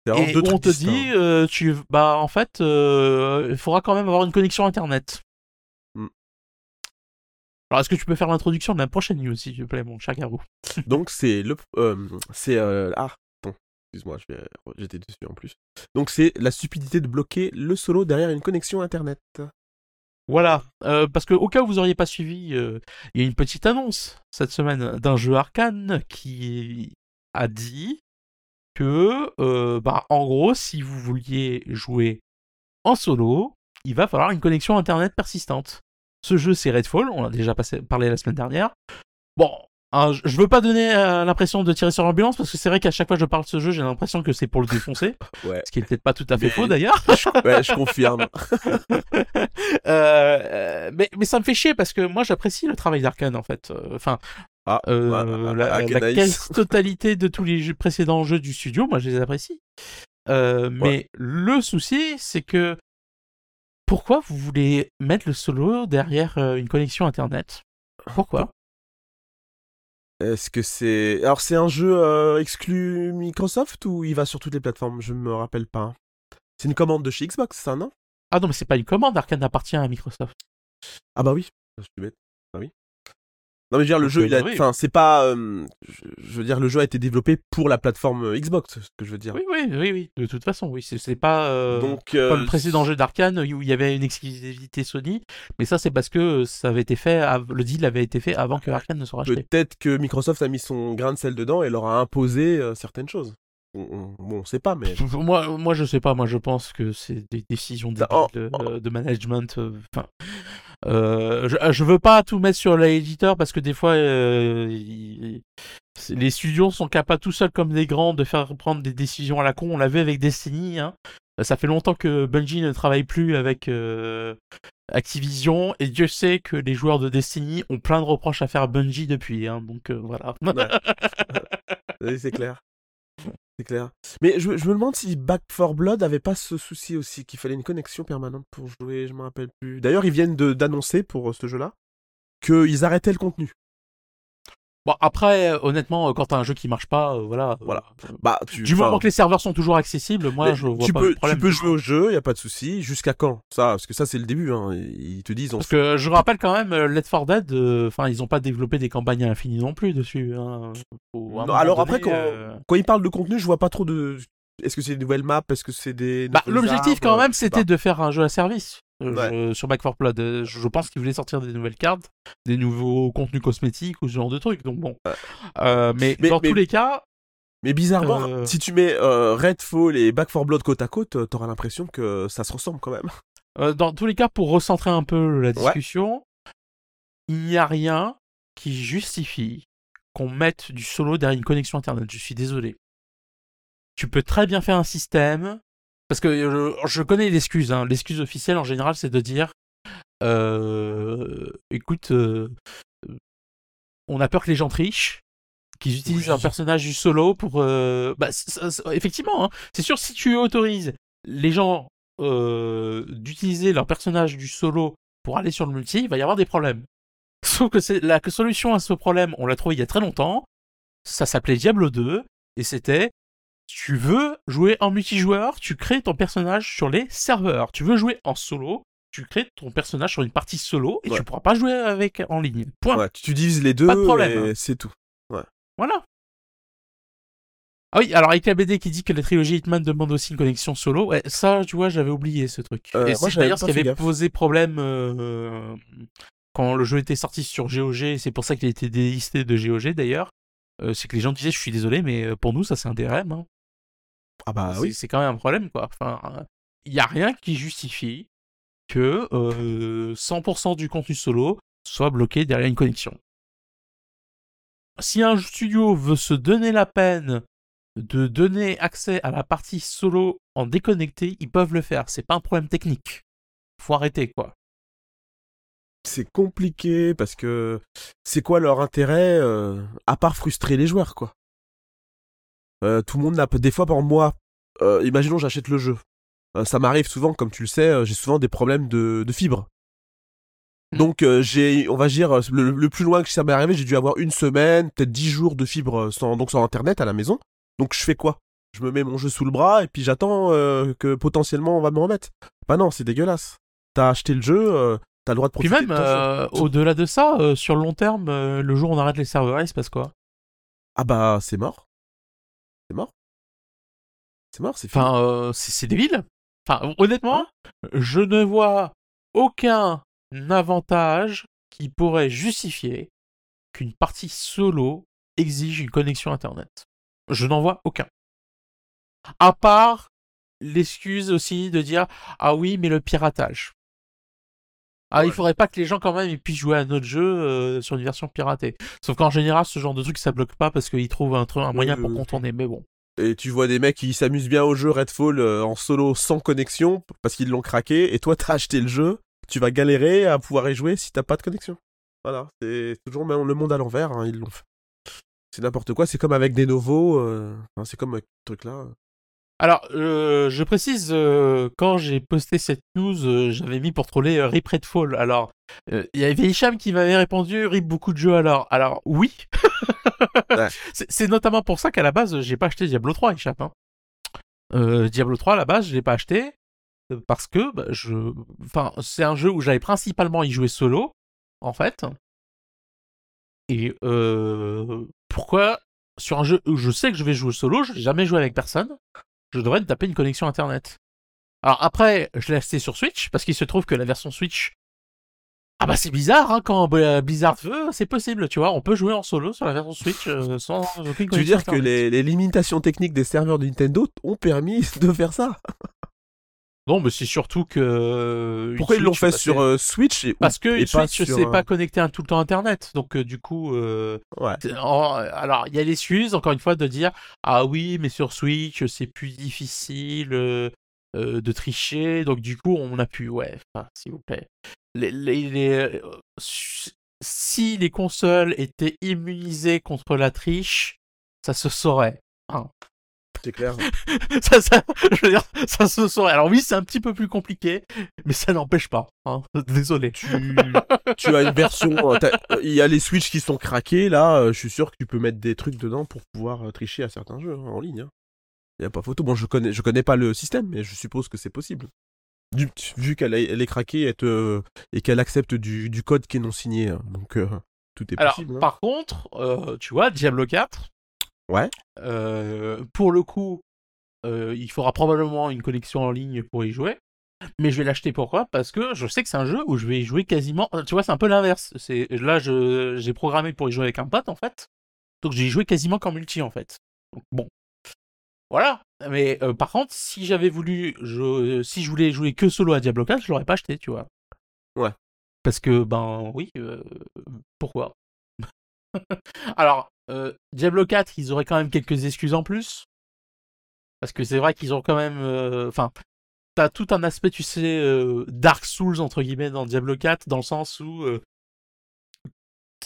Et on te dit, tu, bah en fait, il faudra quand même avoir une connexion internet. Hmm. Alors, est-ce que tu peux faire l'introduction de la prochaine news, s'il te plaît, mon cher Garou? Donc, c'est le. Euh, c'est. Euh, ah, attends, excuse-moi, j'étais dessus en plus. Donc, c'est la stupidité de bloquer le solo derrière une connexion internet. Voilà, euh, parce que au cas où vous auriez pas suivi, il y a une petite annonce cette semaine d'un jeu arcane qui a dit que, bah, en gros, si vous vouliez jouer en solo, il va falloir une connexion internet persistante. Ce jeu, c'est Redfall, on a déjà parlé la semaine dernière. Bon, hein, je veux pas donner euh, l'impression de tirer sur l'ambulance parce que c'est vrai qu'à chaque fois que je parle de ce jeu, j'ai l'impression que c'est pour le défoncer. [LAUGHS] Ce qui est peut-être pas tout à fait faux d'ailleurs. [LAUGHS] ouais, je confirme. [LAUGHS] Euh, mais, mais ça me fait chier parce que moi j'apprécie le travail d'Arkane en fait. Euh, enfin, ah, la, quasi-totalité de tous les précédents jeux du studio, moi je les apprécie. mais le souci, c'est que pourquoi vous voulez mettre le solo derrière euh, une connexion internet? Pourquoi? Est-ce que c'est. Alors, c'est un jeu euh, exclu Microsoft ou il va sur toutes les plateformes? Je me rappelle pas. C'est une commande de chez Xbox, ça, non? Ah non, mais c'est pas une commande, Arkane appartient à Microsoft. Ah bah oui, je suis bête. Ah oui. Non mais je veux dire le jeu, il a... enfin c'est pas, euh, je veux dire le jeu a été développé pour la plateforme euh, Xbox, ce que je veux dire. Oui oui oui oui, de toute façon oui, c'est pas, euh, Donc, le précédent jeu d'Arkane où il y avait une exclusivité Sony, mais ça c'est parce que ça avait été fait, le deal avait été fait avant que Arkane ne soit racheté. Peut-être que Microsoft a mis son grain de sel dedans et leur a imposé certaines choses. Bon, on sait pas, mais. [LAUGHS] moi, moi, je sais pas. Moi, je pense que c'est des décisions de, oh, oh. de management. Enfin, euh, je, veux pas tout mettre sur l'éditeur parce que des fois, euh, les studios sont capables tout seuls comme des grands de faire prendre des décisions à la con. On l'a vu avec Destiny. Hein. Ça fait longtemps que Bungie ne travaille plus avec euh, Activision et Dieu sait que les joueurs de Destiny ont plein de reproches à faire à Bungie depuis. Hein, donc voilà. [LAUGHS] c'est clair. C'est clair. Mais je, me demande si Back 4 Blood avait pas ce souci aussi, qu'il fallait une connexion permanente pour jouer, je me rappelle plus. D'ailleurs, ils viennent d'annoncer pour euh, ce jeu-là qu'ils arrêtaient le contenu. Bon, après, honnêtement, quand t'as un jeu qui marche pas, voilà. Voilà. Bah, du moment que les serveurs sont toujours accessibles, moi, je vois tu pas peux, de problème. Tu peux jouer au jeu, y a pas de souci. Jusqu'à quand? Ça, parce que ça, c'est le début. Hein. Ils te disent. Parce que je rappelle quand même, Let 4 Dead, enfin, ils ont pas développé des campagnes à l'infini non plus dessus. Hein. alors après, quand, quand ils parlent de contenu, je vois pas trop de. Est-ce que c'est des nouvelles maps Est-ce que c'est des. Bah, l'objectif quand même, c'était de faire un jeu à service. Euh, sur Back 4 Blood. Euh, je, pense qu'ils voulaient sortir des nouvelles cartes, des nouveaux contenus cosmétiques ou ce genre de trucs. Donc bon. Euh, mais, dans tous les cas. Mais bizarrement, si tu mets Redfall et Back 4 Blood côte à côte, t'auras l'impression que ça se ressemble quand même. dans tous les cas, pour recentrer un peu la discussion, il n'y a rien qui justifie qu'on mette du solo derrière une connexion internet. Je suis désolé. Tu peux très bien faire un système parce que je, connais l'excuse. Hein. L'excuse officielle en général, c'est de dire euh, écoute, euh, on a peur que les gens trichent, qu'ils utilisent un personnage du solo pour. Euh, bah, effectivement, hein. c'est sûr, si tu autorises les gens d'utiliser leur personnage du solo pour aller sur le multi, il va y avoir des problèmes. Sauf que c'est la solution à ce problème, on l'a trouvé il y a très longtemps. Ça s'appelait Diablo 2 et c'était tu veux jouer en multijoueur, tu crées ton personnage sur les serveurs. Tu veux jouer en solo, tu crées ton personnage sur une partie solo et tu pourras pas jouer avec en ligne. Point. Ouais, tu divises les deux pas de problème. et c'est tout. Ouais. Voilà. Ah oui, alors avec la BD qui dit que la trilogie Hitman demande aussi une connexion solo, ouais, ça, tu vois, j'avais oublié ce truc. Euh, et c'est d'ailleurs ce qui avait posé problème euh, quand le jeu était sorti sur GOG, c'est pour ça qu'il a été délisté de GOG d'ailleurs. Euh, c'est que les gens disaient, je suis désolé, mais pour nous, ça c'est un DRM. Hein. Ah bah oui. C'est quand même un problème, quoi. Enfin, il n'y a rien qui justifie que 100% euh, du contenu solo soit bloqué derrière une connexion. Si un studio veut se donner la peine de donner accès à la partie solo en déconnecté, ils peuvent le faire. C'est pas un problème technique. Faut arrêter, quoi. C'est compliqué parce que c'est quoi leur intérêt euh, à part frustrer les joueurs, quoi? Euh, tout le monde n'a des fois par moi. Euh, imaginons j'achète le jeu. Euh, ça m'arrive souvent, comme tu le sais, j'ai souvent des problèmes de, de fibres. Hmm. Donc j'ai, on va dire, le, plus loin que ça m'est arrivé, j'ai dû avoir une semaine, peut-être dix jours de fibres sans, donc sans internet à la maison. Donc je fais quoi? Je me mets mon jeu sous le bras et puis j'attends que potentiellement on va me remettre. Bah non, c'est dégueulasse. T'as acheté le jeu, t'as le droit de profiter. Puis même, au-delà de ça, sur le long terme, le jour où on arrête les serveurs, il se passe quoi? Ah bah c'est mort c'est mort. C'est mort, c'est fini. Enfin, euh, c'est débile. Enfin, honnêtement, je ne vois aucun avantage qui pourrait justifier qu'une partie solo exige une connexion internet. Je n'en vois aucun. À part l'excuse aussi de dire ah oui mais le piratage. Ah, il faudrait pas que les gens quand même ils puissent jouer à notre jeu euh, sur une version piratée. Sauf qu'en général, ce genre de truc ça bloque pas parce qu'ils trouvent un, un moyen pour contourner. Mais bon. Et tu vois des mecs qui s'amusent bien au jeu Redfall euh, en solo sans connexion parce qu'ils l'ont craqué. Et toi, t'as acheté le jeu, tu vas galérer à pouvoir y jouer si t'as pas de connexion. Voilà, c'est toujours le monde à l'envers. Hein, ils l'ont fait. C'est n'importe quoi. C'est comme avec des novos. Euh, c'est comme avec ce truc là. Alors, euh, je précise, euh, quand j'ai posté cette news, euh, j'avais mis pour troller Rip Redfall. Alors, il y avait Hicham qui m'avait répondu Rip beaucoup de jeux alors. Alors, oui. [LAUGHS] C'est notamment pour ça qu'à la base, j'ai pas acheté Diablo 3, Hicham. Hein. Diablo 3, à la base, je l'ai pas acheté parce que bah, je... enfin, c'est un jeu où j'avais principalement y joué solo, en fait. Et pourquoi sur un jeu où je sais que je vais jouer solo, je n'ai jamais joué avec personne je devrais taper une connexion internet. Alors après, je l'ai acheté sur Switch parce qu'il se trouve que la version Switch. Ah bah c'est bizarre, hein, quand Blizzard veut, c'est possible, tu vois, on peut jouer en solo sur la version Switch euh, sans aucune connexion. Tu veux dire que les, les, limitations techniques des serveurs de Nintendo ont permis [LAUGHS] de faire ça? Non, mais c'est surtout que. Euh, Pourquoi ils l'ont fait sur euh, Switch Parce que Switch, c'est pas connecté à tout le temps Internet. Donc, du coup. Ouais. alors, il y a l'excuse, encore une fois, de dire Ah oui, mais sur Switch, c'est plus difficile de tricher. Donc, du coup, on a pu. Ouais, s'il vous plaît. Les, les, si les consoles étaient immunisées contre la triche, ça se saurait. Hein. C'est clair. [LAUGHS] ça, ça, je veux dire, ça se saurait. Alors oui, c'est un petit peu plus compliqué, mais ça n'empêche pas. Hein. [LAUGHS] Désolé. Tu, tu as une version. Il y a les Switch qui sont craqués. Là, je suis sûr que tu peux mettre des trucs dedans pour pouvoir tricher à certains jeux hein, en ligne. Hein. Il n'y a pas photo. Bon, je connais, je connais pas le système, mais je suppose que c'est possible. vu qu'elle est, craquée et qu'elle accepte du, code qui est non signé. Donc, tout est possible. Alors, par contre, tu vois, Diablo 4, Ouais. Pour le coup, il faudra probablement une connexion en ligne pour y jouer. Mais je vais l'acheter pourquoi? Parce que je sais que c'est un jeu où je vais y jouer quasiment. Tu vois, c'est un peu l'inverse. C'est là, j'ai programmé pour y jouer avec un pote en fait. Donc j'ai joué quasiment qu'en multi en fait. Donc bon, voilà. Mais euh, par contre, si j'avais voulu, je, si je voulais jouer que solo à Diablo 4, je l'aurais pas acheté, tu vois. Ouais. Parce que ben oui, pourquoi? [LAUGHS] Alors, euh, Diablo 4, ils auraient quand même quelques excuses en plus. Parce que c'est vrai qu'ils ont quand même. Euh, enfin, t'as tout un aspect, tu sais, euh, Dark Souls, entre guillemets, dans Diablo 4, dans le sens où.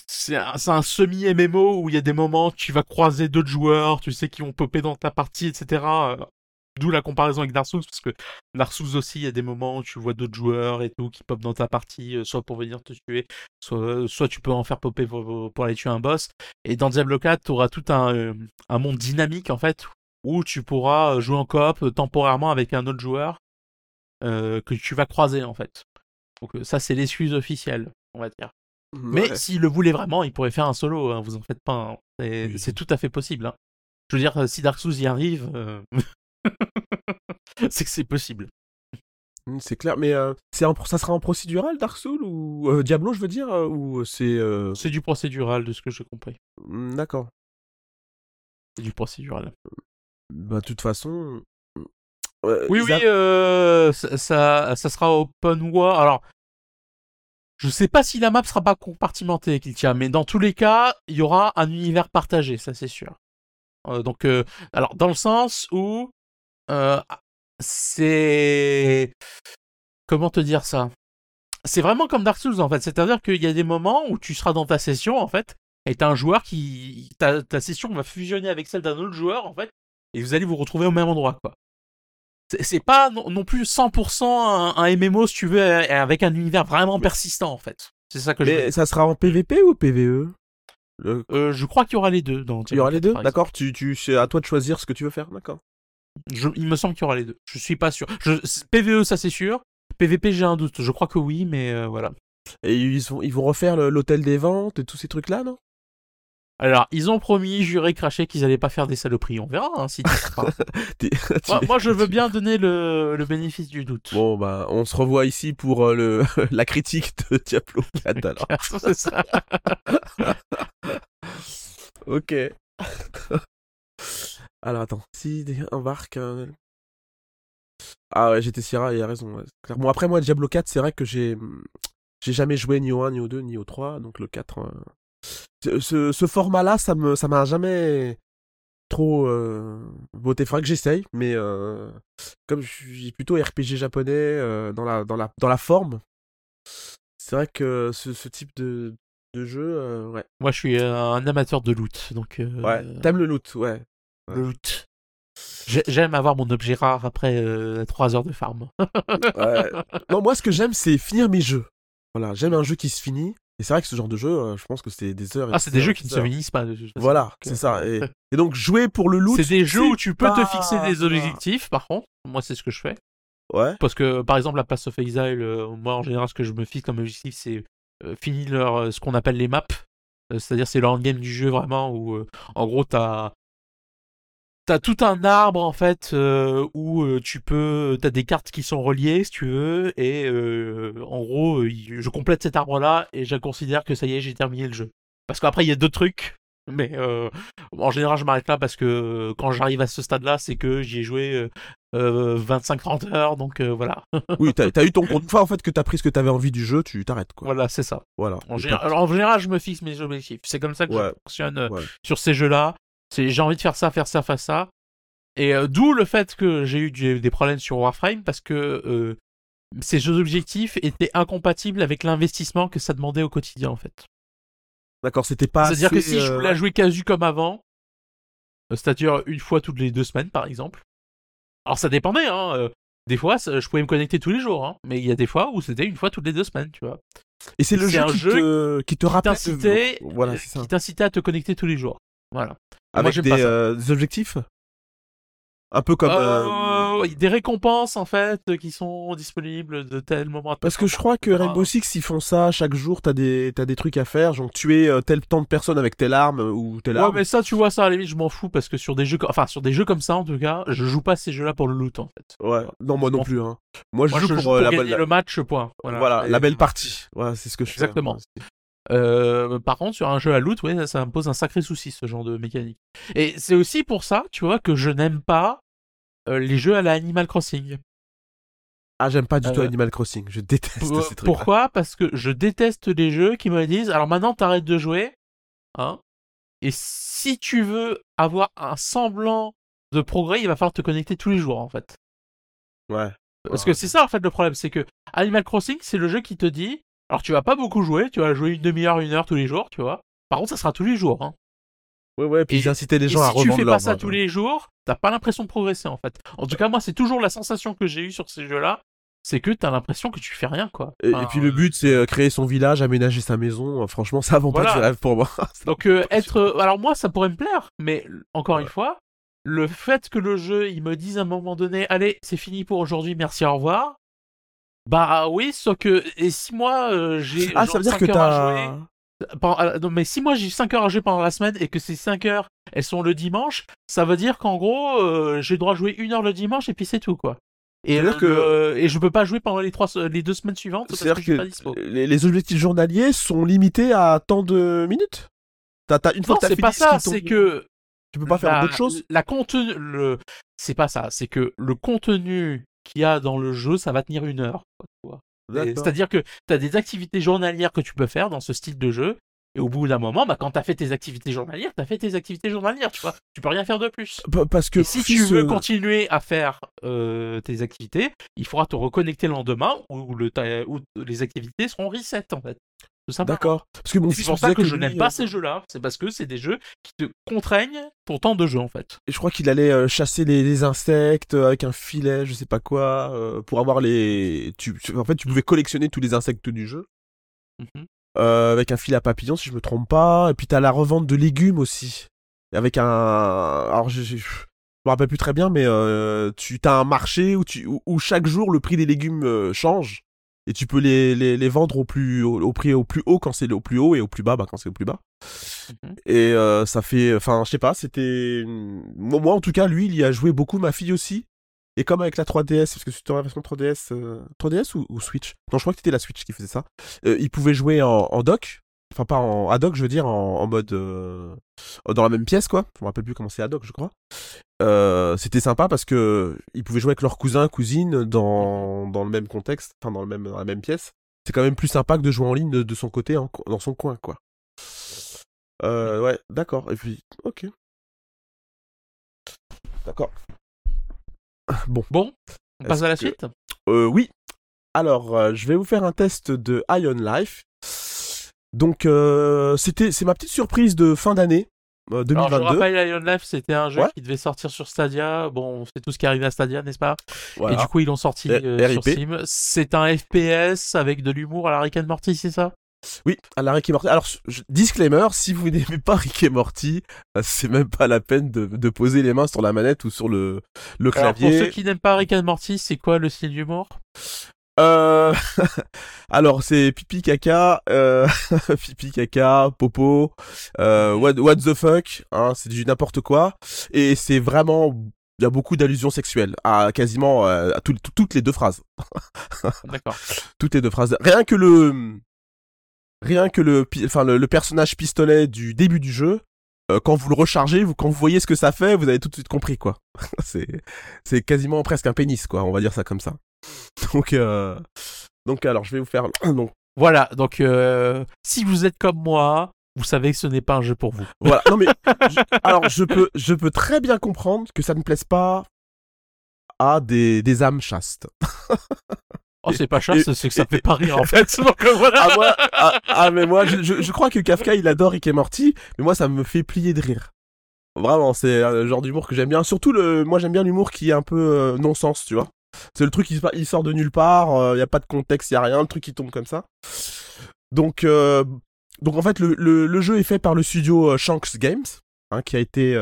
c'est un, semi-MMO où il y a des moments tu vas croiser d'autres joueurs, tu sais, qui vont popper dans ta partie, etc. D'où la comparaison avec Dark Souls, parce que Dark Souls aussi, il y a des moments où tu vois d'autres joueurs et tout qui popent dans ta partie, euh, soit pour venir te tuer, soit, euh, soit tu peux en faire popper pour, aller tuer un boss. Et dans Diablo 4, tu auras tout un, euh, un, monde dynamique, en fait, où tu pourras jouer en coop temporairement avec un autre joueur que tu vas croiser, en fait. Donc ça, c'est l'excuse officielle, on va dire. Mais s'il le voulait vraiment, il pourrait faire un solo, hein, vous en faites pas. Hein. C'est tout à fait possible. Hein. Je veux dire, si Dark Souls y arrive, [LAUGHS] [LAUGHS] c'est que c'est possible. Mmh, c'est clair, mais euh, c'est ça sera en procédural Dark Souls ou euh, Diablo, je veux dire, euh, ou c'est. C'est du procédural de ce que j'ai compris. Mmh, d'accord. C'est du procédural. Bah, de toute façon. oui, oui, ça, ça, sera open world. Alors, je sais pas si la map sera pas compartimentée, Kiltia, mais dans tous les cas, il y aura un univers partagé, ça c'est sûr. donc, alors, dans le sens où c'est comment te dire ça? C'est vraiment comme Dark Souls en fait, c'est-à-dire qu'il y a des moments où tu seras dans ta session en fait, et t'as un joueur qui ta, ta session va fusionner avec celle d'un autre joueur en fait, et vous allez vous retrouver au même endroit quoi. C'est pas non, plus 100% un, MMO si tu veux avec un univers vraiment persistant en fait. C'est ça que Mais ça sera en PVP ou PVE euh, je crois qu'il y aura les deux. Dans il y aura les deux, d'accord. Tu, tu, c'est à toi de choisir ce que tu veux faire, d'accord il me semble qu'il y aura les deux. Je suis pas sûr. PVE, ça c'est sûr. PVP, j'ai un doute. Je crois que oui, mais euh, voilà. Et ils vont, ils vont refaire l'hôtel des ventes et tous ces trucs-là, non? Alors, ils ont promis, juré, craché qu'ils allaient pas faire des saloperies. On verra hein, si [LAUGHS] moi, je [LAUGHS] veux bien donner le, bénéfice du doute. Bon, bah, on se revoit ici pour euh, le, [LAUGHS] la critique de Diablo 4 alors. Ça. ok. Alors attends, si embarque. Euh, ah ouais, j'étais Sierra, il a raison. Bon, après, moi, Diablo 4, c'est vrai que j'ai j'ai jamais joué ni au 1, ni au 2, ni au 3, donc le 4. Euh, ce, ce format-là, ça me ça m'a jamais trop euh... beauté. Faudrait que j'essaye, mais euh... comme je suis plutôt RPG japonais euh, dans, la, dans, la, dans la forme, c'est vrai que ce, ce type de, de jeu, ouais. Moi, je suis un amateur de loot, donc. Ouais, t'aimes le loot, ouais. Loot. J'aime avoir mon objet rare après 3 euh, heures de farm. ouais. Non, moi, ce que j'aime, c'est finir mes jeux. Voilà, j'aime un jeu qui se finit. Et c'est vrai que ce genre de jeu, euh, je pense que c'est des heures. ah, c'est des jeux qui ne se finissent pas. voilà, c'est ça. [LAUGHS] Et, donc, jouer pour le loot. C'est des jeux où tu peux te fixer des objectifs, par contre. Moi, c'est ce que je fais. Ouais. Parce que, par exemple, la Pass of Exile, euh, moi, en général, ce que je me fixe comme objectif, c'est finir leur, ce qu'on appelle les maps. C'est-à-dire, c'est l'endgame du jeu, vraiment, où, en gros, t'as T'as tout un arbre en fait euh, où euh, tu peux, t'as des cartes qui sont reliées si tu veux, et euh, en gros, je complète cet arbre-là et je considère que ça y est, j'ai terminé le jeu. Parce qu'après il y a d'autres trucs, mais en général je m'arrête là parce que quand j'arrive à ce stade-là, c'est que j'y ai joué 25-30 heures, donc voilà. [LAUGHS] oui, t'as as eu ton compte. Une fois en fait que t'as pris ce que t'avais envie du jeu, tu t'arrêtes quoi. Voilà, c'est ça. Voilà. En, général, en général, je me fixe mes objectifs. C'est comme ça que je fonctionne sur ces jeux-là. C'est j'ai envie de faire ça, faire ça, faire ça. Et euh, d'où le fait que j'ai eu des problèmes sur Warframe parce que euh, ces jeux objectifs étaient incompatibles avec l'investissement que ça demandait au quotidien en fait. D'accord, c'était pas. C'est-à-dire que si je euh, voulais jouer casu comme avant, c'est-à-dire une fois toutes les deux semaines par exemple. Alors ça dépendait, hein. Des fois, je pouvais me connecter tous les jours, hein. mais il y a des fois où c'était une fois toutes les deux semaines, tu vois. Et c'est le jeu, qui, te, qui te qui t'incitait à te connecter tous les jours. Voilà. Avec des, des objectifs? Un peu comme. Euh, euh, des récompenses en fait qui sont disponibles de tel moment. Parce que je crois que Rainbow Six ils font ça chaque jour. T'as des as des trucs à faire, genre tuer euh, tel temps de personnes avec telle arme ou telle arme. Ouais, mais ça tu vois ça à la limite je m'en fous parce que sur des jeux enfin sur des jeux comme ça en tout cas, je joue pas ces jeux-là pour le loot en fait. Ouais. Non moi non plus. Hein. Moi je joue pour, la gagner le match point. Voilà, la belle partie. Voilà c'est ce que je fais. Exactement. Par contre, sur un jeu à loot, ça me pose un sacré souci, ce genre de mécanique. Et c'est aussi pour ça, tu vois, que je n'aime pas euh, les jeux à la Animal Crossing. Ah, j'aime pas du tout euh, Animal Crossing. Je déteste ces trucs. Pourquoi? Parce que je déteste les jeux qui me disent alors maintenant t'arrêtes de jouer. Hein, et si tu veux avoir un semblant de progrès, il va falloir te connecter tous les jours en fait. Ouais. Parce que c'est ça en fait le problème, c'est que Animal Crossing, c'est le jeu qui te dit alors tu vas pas beaucoup jouer, tu vas jouer une demi-heure, une heure tous les jours, tu vois. Par contre, ça sera tous les jours. Hein. Ouais, ouais, puis j'incitais les gens à revendre Si tu fais pas ça tous les jours, t'as pas l'impression de progresser en fait. En tout cas, moi, c'est toujours la sensation que j'ai eue sur ces jeux-là. C'est que t'as l'impression que tu fais rien, quoi. et, puis le but, c'est euh, créer son village, aménager sa maison. Euh, franchement, ça avant pas de rêve pour moi. [LAUGHS] Donc, euh, être. Alors, moi, ça pourrait me plaire, mais encore une fois, le fait que le jeu, il me dise à un moment donné, allez, c'est fini pour aujourd'hui, merci, au revoir. Bah oui, sauf que. Et si moi, j'ai. Ah, ça veut dire que t'as. Euh, non, mais si moi j'ai 5 heures à jouer pendant la semaine et que ces 5 heures elles sont le dimanche, ça veut dire qu'en gros euh, j'ai le droit de jouer une heure le dimanche et puis c'est tout quoi. Et, que... et je peux pas jouer pendant les, trois, les deux semaines suivantes parce que, que pas dispo. Les, objectifs journaliers sont limités à tant de minutes? T'as une fois non, c'est pas ça, c'est que tu peux pas faire d'autres choses? La contenu, le, c'est pas ça, c'est que le contenu qu'il y a dans le jeu, ça va tenir une heure. C'est-à-dire que tu as des activités journalières que tu peux faire dans ce style de jeu. Et au bout d'un moment, bah, quand tu as fait tes activités journalières, tu as fait tes activités journalières, tu vois. Tu peux rien faire de plus. Parce que si tu veux continuer à faire euh, tes activités, il faudra te reconnecter le lendemain où, le où les activités seront reset en fait. D'accord. Parce que c'est pour ça que, je n'aime pas euh, ces jeux-là. C'est parce que c'est des jeux qui te contraignent pour tant de jeux en fait. Et je crois qu'il allait euh, chasser les, insectes avec un filet, je sais pas quoi, euh, pour avoir les. Tu, en fait, tu pouvais collectionner tous les insectes du jeu. Mmh avec un filet à papillon, si je me trompe pas. Et puis t'as la revente de légumes aussi. Avec un. Alors je, je, me rappelle plus très bien, mais tu as un marché où, tu, où, chaque jour le prix des légumes change et tu peux les, les, les vendre au plus au, prix au plus haut quand c'est au plus haut et au plus bas bah, quand c'est au plus bas. Mhm. et euh, ça fait enfin je sais pas c'était moi en tout cas lui il y a joué beaucoup. Ma fille aussi. Et comme avec la 3DS parce que c'était la version 3DS 3DS ou, Switch? Non je crois que c'était la Switch qui faisait ça. Euh, il pouvait jouer en, en dock enfin pas en ad hoc je veux dire en, mode euh, dans la même pièce quoi. Je me rappelle plus comment c'est ad hoc je crois. Euh, c'était sympa parce que ils pouvaient jouer avec leurs cousins cousines dans, dans le même contexte enfin dans le même dans la même pièce. C'est quand même plus sympa que de jouer en ligne de, son côté dans son coin quoi. Euh, ouais. d'accord. Et puis ok. D'accord. Bon. Bon on passe à la suite? Oui. Alors je vais vous faire un test de Ion Life donc euh, c'était c'est ma petite surprise de fin d'année. 2022. Euh, Alors, je rappelle, Life, c'était un jeu qui devait sortir sur Stadia. Bon, c'est tout ce qui arrive à Stadia, n'est-ce pas? Et du coup, ils l'ont sorti euh, sur Steam. C'est un FPS avec de l'humour à la Rick and Morty, c'est ça? Oui, à la Rick et Morty. Alors, disclaimer, si vous n'aimez pas Rick et Morty, c'est même pas la peine de, de, poser les mains sur la manette ou sur le, le clavier. Alors, pour ceux qui n'aiment pas Rick and Morty, c'est quoi le style d'humour? Euh... [LAUGHS] Alors c'est pipi caca, euh... [LAUGHS] pipi caca, popo, euh... what, what the fuck, hein, c'est du n'importe quoi, et c'est vraiment, il y a beaucoup d'allusions sexuelles à quasiment euh, à toutes les deux phrases. [LAUGHS] D'accord. toutes les deux phrases. Rien que le, rien que le, enfin le, personnage pistolet du début du jeu, euh, quand vous le rechargez, vous, quand vous voyez ce que ça fait, vous avez tout de suite compris quoi. [LAUGHS] c'est, c'est quasiment presque un pénis quoi, on va dire ça comme ça. [LAUGHS] Donc, euh... donc alors, je vais vous faire. [CLEARS THROAT] Donc, voilà. Donc, euh... si vous êtes comme moi, vous savez que ce n'est pas un jeu pour vous. Voilà. Non mais, [LAUGHS] alors, je peux, je peux très bien comprendre que ça ne plaise pas à des, des âmes chastes. Oh, c'est pas chaste, c'est que ça fait pas rire en fait. [LAUGHS] Donc, euh, voilà. ah, moi, ah, ah, mais moi, je, je, je, crois que Kafka il adore Rick et Morty, mais moi ça me fait plier de rire. Vraiment, c'est un genre d'humour que j'aime bien. Surtout, le, moi j'aime bien l'humour qui est un peu euh, non-sens, tu vois. C'est le truc qui il sort de nulle part, il euh, n'y a pas de contexte, il n'y a rien, le truc qui tombe comme ça. Donc, euh, donc en fait, le, le, jeu est fait par le studio Shanks Games, hein, qui a été...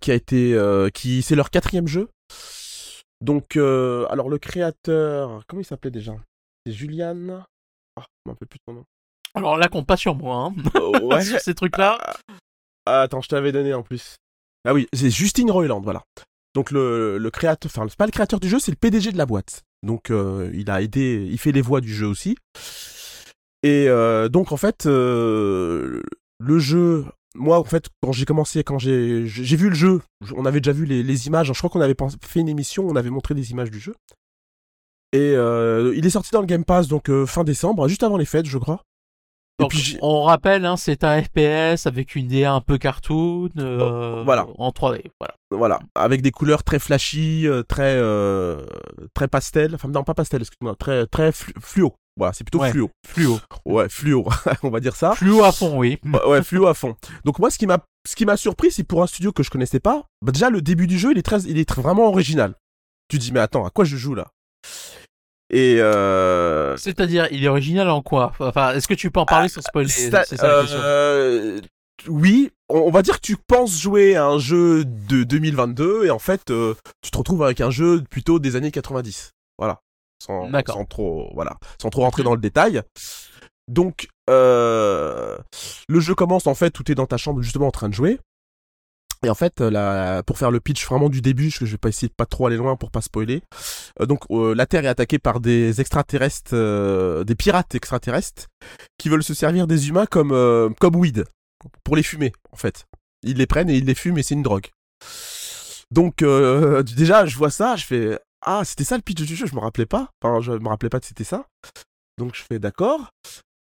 qui a été... qui C'est leur quatrième jeu. Donc, alors le créateur... Comment il s'appelait déjà? C'est Julian... Ah, je m'en plus de son nom. Alors là, compte pas sur moi, hein. ouais. [LAUGHS] sur ces trucs-là. Ah, attends, je t'avais donné en plus. Ah oui, c'est Justine Royland, voilà. Donc le, le créateur, enfin c'est pas le créateur du jeu, c'est le PDG de la boîte. Donc euh, il a aidé, il fait les voix du jeu aussi. Et euh, donc en fait, euh, le jeu, moi en fait quand j'ai commencé, quand j'ai j'ai vu le jeu, on avait déjà vu les, les images. Je crois qu'on avait fait une émission, on avait montré des images du jeu. Et il est sorti dans le Game Pass donc fin décembre, juste avant les fêtes, je crois on rappelle, hein, c'est un FPS avec une DA un peu cartoon, euh, voilà. en 3D. Voilà. voilà, avec des couleurs très flashy, euh, très euh, très pastel. Enfin non, pas pastel, excuse-moi, très très fluo. Voilà, c'est plutôt fluo. Fluo. Ouais, fluo, [LAUGHS] on va dire ça. Fluo à fond, oui. ouais, fluo à fond. Donc moi, ce qui m'a ce qui m'a surpris, c'est pour un studio que je connaissais pas. Bah, déjà, le début du jeu, il est très, il est vraiment original. Tu dis mais attends, à quoi je joue là? Et euh... C'est-à-dire, il est original en quoi? Enfin, est-ce que tu peux en parler sans spoiler? euh... Oui, on va dire que tu penses jouer à un jeu de 2022 et en fait, euh, tu te retrouves avec un jeu plutôt des années 90. Voilà, sans, sans trop, voilà, sans trop rentrer dans le détail. Donc, euh, le jeu commence en fait, tout est dans ta chambre justement en train de jouer. Et en fait, euh, pour faire le pitch vraiment du début, je vais pas essayer de pas trop aller loin pour pas spoiler. Euh, donc, euh, la Terre est attaquée par des extraterrestres, des pirates extraterrestres, qui veulent se servir des humains comme comme weed pour les fumer. En fait, ils les prennent et ils les fument et c'est une drogue. Donc, déjà, je vois ça, je fais ah c'était ça le pitch du jeu, je me rappelais pas. Enfin, je me rappelais pas que c'était ça. Donc, je fais d'accord.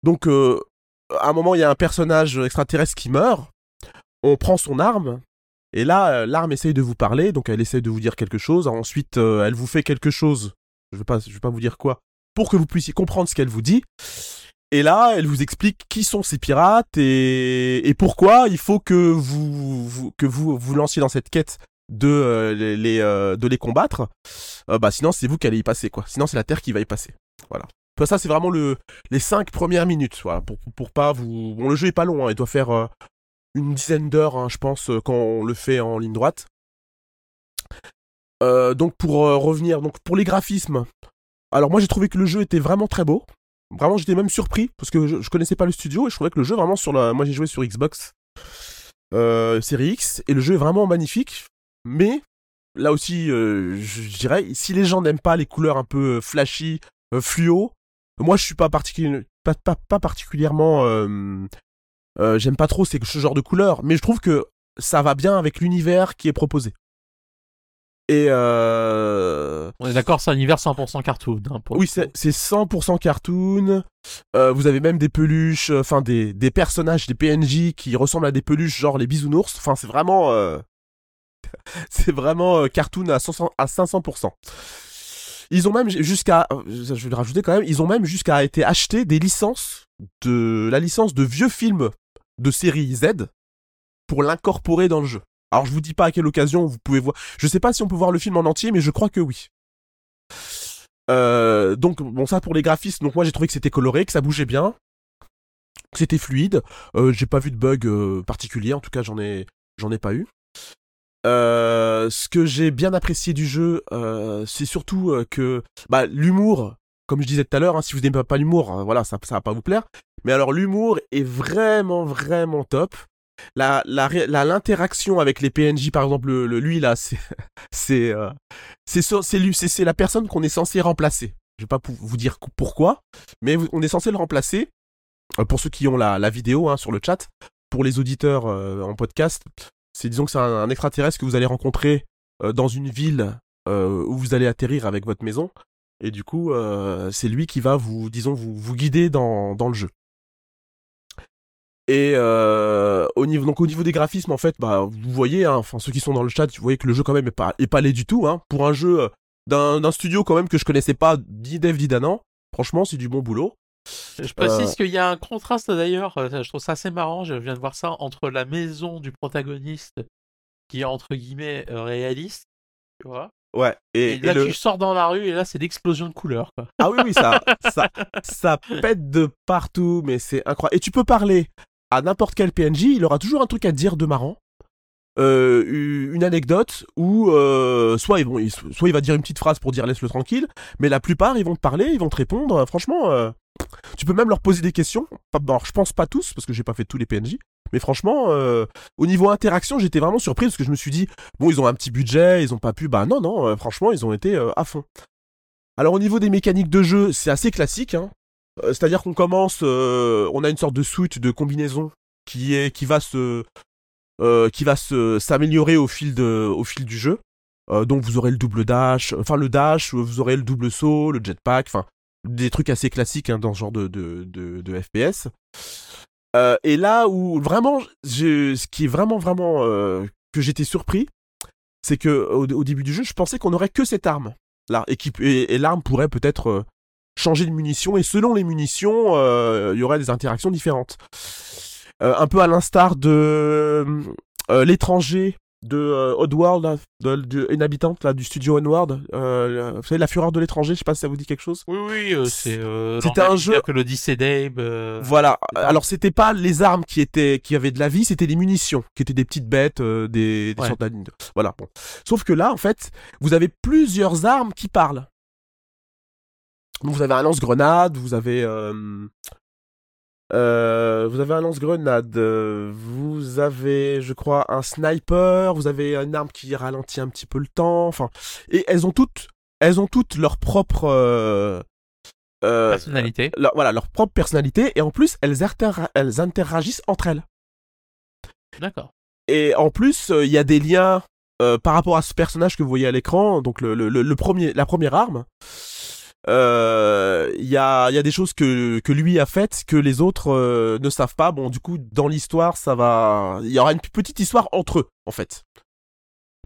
Donc, à un moment, il y a un personnage extraterrestre qui meurt. On prend son arme et là, euh, l'arme essaye de vous parler, donc elle essaye de vous dire quelque chose. Ensuite, euh, elle vous fait quelque chose. Je vais pas, vais pas vous dire quoi, pour que vous puissiez comprendre ce qu'elle vous dit. Et là, elle vous explique qui sont ces pirates et, et pourquoi il faut que vous, que vous vous lanciez dans cette quête de euh, les, de les combattre. bah sinon, c'est vous qui allez y passer quoi. Sinon, c'est la Terre qui va y passer. Voilà. Ça, c'est vraiment le, les cinq premières minutes, voilà, pour, pas vous. Le jeu est pas long, hein, il doit faire une dizaine d'heures, hein, je pense, euh, quand on le fait en ligne droite. Euh, donc pour euh, revenir, donc pour les graphismes, alors moi j'ai trouvé que le jeu était vraiment très beau. Vraiment j'étais même surpris parce que je, connaissais pas le studio et je trouvais que le jeu vraiment sur la, moi j'ai joué sur Xbox euh, série X et le jeu est vraiment magnifique. Mais là aussi, je, dirais, si les gens n'aiment pas les couleurs un peu flashy, fluo, moi je suis pas, pas, pas particulièrement euh, j'aime pas trop ce genre de couleur, mais je trouve que ça va bien avec l'univers qui est proposé. Et euh... On est d'accord, c'est un univers 100% cartoon. Hein, oui, c'est 100% cartoon. Euh, vous avez même des peluches, euh, enfin des, des personnages, des PNJ qui ressemblent à des peluches, genre les bisounours. Enfin, c'est vraiment, euh... [LAUGHS] c'est vraiment euh, cartoon à, 500, à 500%. Ils ont même jusqu'à, je vais le rajouter quand même, ils ont même jusqu'à été acheter des licences de la licence de vieux films de série Z pour l'incorporer dans le jeu. Alors je vous dis pas à quelle occasion vous pouvez voir. Je sais pas si on peut voir le film en entier, mais je crois que oui. Euh, donc bon ça pour les graphismes. Donc moi j'ai trouvé que c'était coloré, que ça bougeait bien, que c'était fluide. Euh, j'ai pas vu de bug euh, particulier. En tout cas j'en ai j'en ai pas eu. Ce que j'ai bien apprécié du jeu, c'est surtout que bah, l'humour comme je disais tout à l'heure, hein, si vous n'aimez pas l'humour, hein, voilà, ça, ça va pas vous plaire. Mais alors l'humour est vraiment, vraiment top. La, l'interaction avec les PNJ, par exemple, le, lui là, [LAUGHS] c'est, c'est, euh, c'est, c'est, la personne qu'on est censé remplacer. Je vais pas vous dire pourquoi, mais on est censé le remplacer. Euh, pour ceux qui ont la, vidéo hein, sur le chat, pour les auditeurs euh, en podcast, c'est disons que c'est un, extraterrestre que vous allez rencontrer dans une ville où vous allez atterrir avec votre maison. Et du coup, euh, c'est lui qui va vous, disons, vous, vous guider dans, dans le jeu. Et euh, au niveau donc au niveau des graphismes en fait bah vous voyez hein, enfin ceux qui sont dans le chat vous voyez que le jeu quand même est pas est pas laid du tout hein pour un jeu euh, d'un studio quand même que je connaissais pas ni Dev Danan franchement c'est du bon boulot Je précise qu'il y a un contraste d'ailleurs, je trouve ça assez marrant, je viens de voir ça, entre la maison du protagoniste, qui est entre guillemets réaliste, tu vois, Ouais. Et, là, tu sors dans la rue et là, c'est l'explosion de couleurs. Quoi. Ah oui, oui, ça, ça, ça pète de partout, mais c'est incroyable. Et tu peux parler à n'importe quel PNJ, il aura toujours un truc à dire de marrant. Euh, une anecdote où euh, soit, ils vont, soit il va dire une petite phrase pour dire laisse-le tranquille, mais la plupart ils vont te parler, ils vont te répondre. Franchement, euh, tu peux même leur poser des questions. Alors, je pense pas tous parce que j'ai pas fait tous les PNJ, mais franchement, euh, au niveau interaction, j'étais vraiment surpris parce que je me suis dit, bon, ils ont un petit budget, ils ont pas pu. Bah non, non, euh, franchement, ils ont été euh, à fond. Alors au niveau des mécaniques de jeu, c'est assez classique. Hein. C'est-à-dire qu'on commence, on a une sorte de suite de combinaison qui est, qui va se, qui va s'améliorer au fil au fil du jeu. donc vous aurez le double dash, enfin le dash, vous aurez le double saut, le jetpack, enfin des trucs assez classiques hein, dans ce genre de, de, de, de FPS. Euh, et là où vraiment, ce qui est vraiment vraiment euh, que j'étais surpris, c'est que au, début du jeu, je pensais qu'on aurait que cette arme là, et, et, l'arme pourrait peut-être euh, changer de munition et selon les munitions, il y aurait des interactions différentes. un peu à l'instar de l'étranger de euh, Oddworld, une habitante là, du studio Onward. Euh, vous savez, La Fureur de l'étranger, je sais pas si ça vous dit quelque chose. Oui, oui, euh, c'est. Euh, c'était un jeu. que l'Odyssey d'Abe. Voilà. Alors, c'était pas les armes qui étaient, qui avaient de la vie, c'était les munitions, qui étaient des petites bêtes, des, des sortes Voilà. Bon. Sauf que là, en fait, vous avez plusieurs armes qui parlent. Donc, vous avez un lance-grenade, vous avez euh, vous avez un lance-grenade, vous avez, je crois, un sniper, vous avez une arme qui ralentit un petit peu le temps, enfin, et elles ont toutes, elles ont toutes leur propre euh, euh, personnalité. voilà, leur propre personnalité, et en plus, elles, elles interagissent entre elles. D'accord. Et en plus, il y a des liens par rapport à ce personnage que vous voyez à l'écran, donc le, le, le, premier, la première arme il euh, y, a, y a des choses que, lui a faites que les autres euh, ne savent pas. Bon, du coup, dans l'histoire, ça va. Il y aura une petite histoire entre eux, en fait.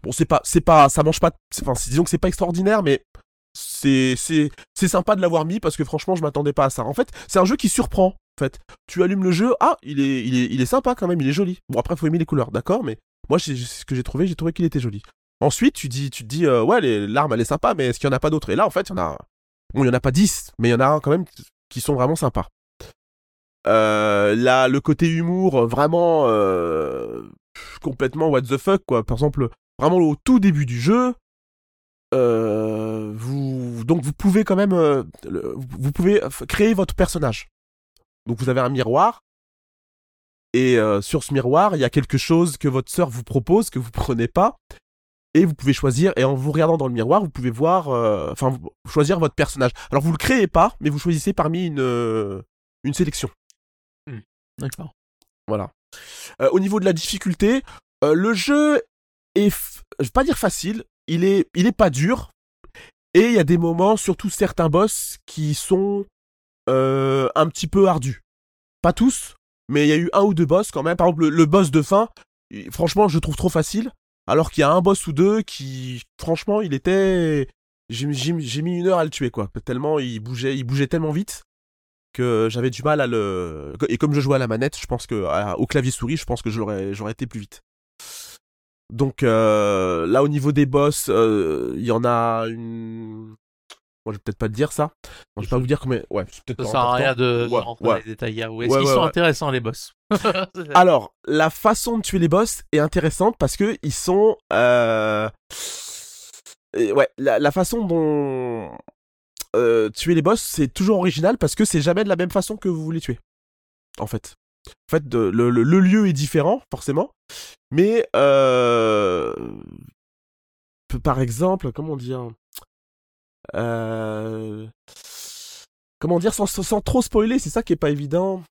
Bon, c'est pas, c'est pas, ça mange pas. Enfin, disons que c'est pas extraordinaire, mais c'est, sympa de l'avoir mis parce que franchement, je m'attendais pas à ça. En fait, c'est un jeu qui surprend. En fait, tu allumes le jeu, ah, il est, il est, il est sympa quand même, il est joli. Bon, après, faut aimer les couleurs, d'accord, mais moi, c'est ce que j'ai trouvé, j'ai trouvé qu'il était joli. Ensuite, tu dis, tu te dis, euh, ouais, l'arme, elle est sympa, mais est-ce qu'il y en a pas d'autres? Et là, en fait, il y en a, Bon, il n'y en a pas 10, mais il y en a quand même qui sont vraiment sympas. Euh, là, le côté humour, vraiment euh, complètement what the fuck, quoi. Par exemple, vraiment au tout début du jeu, euh, vous donc vous pouvez quand même, vous pouvez créer votre personnage. Donc vous avez un miroir. Et sur ce miroir, il y a quelque chose que votre sœur vous propose que vous prenez pas et vous pouvez choisir et en vous regardant dans le miroir vous pouvez voir euh, enfin choisir votre personnage. Alors vous le créez pas mais vous choisissez parmi une euh, une sélection. Hmm. d'accord. Voilà. Euh, au niveau de la difficulté le jeu est je vais pas dire facile il est il est pas dur et il y a des moments surtout certains boss qui sont un petit peu ardus. Pas tous mais il y a eu un ou deux boss quand même. Par exemple le boss de fin franchement je le trouve trop facile alors qu'il y a un boss ou deux qui, franchement, il était. J'ai mis une heure à le tuer, quoi. Tellement il bougeait, il bougeait tellement vite que j'avais du mal à le. Et comme je jouais à la manette, je pense que au clavier souris, je pense que j'aurais été plus vite. Donc euh, là, au niveau des boss, euh, il y en a une. Moi, je vais peut-être pas te dire ça. je vais pas vous dire combien. Ouais, peut-être Ça sert à rien de, rentrer dans les détails. Est-ce qu'ils sont intéressants les boss? [LAUGHS] Alors, la façon de tuer les boss est intéressante parce que ils sont. Euh... Ouais, la, façon dont euh, tuer les boss, c'est toujours original parce que c'est jamais de la même façon que vous voulez tuer. En fait. En fait, le, le, le, lieu est différent, forcément. Mais, euh... par exemple, comment dire? Comment dire sans, sans, trop spoiler, c'est ça qui est pas évident.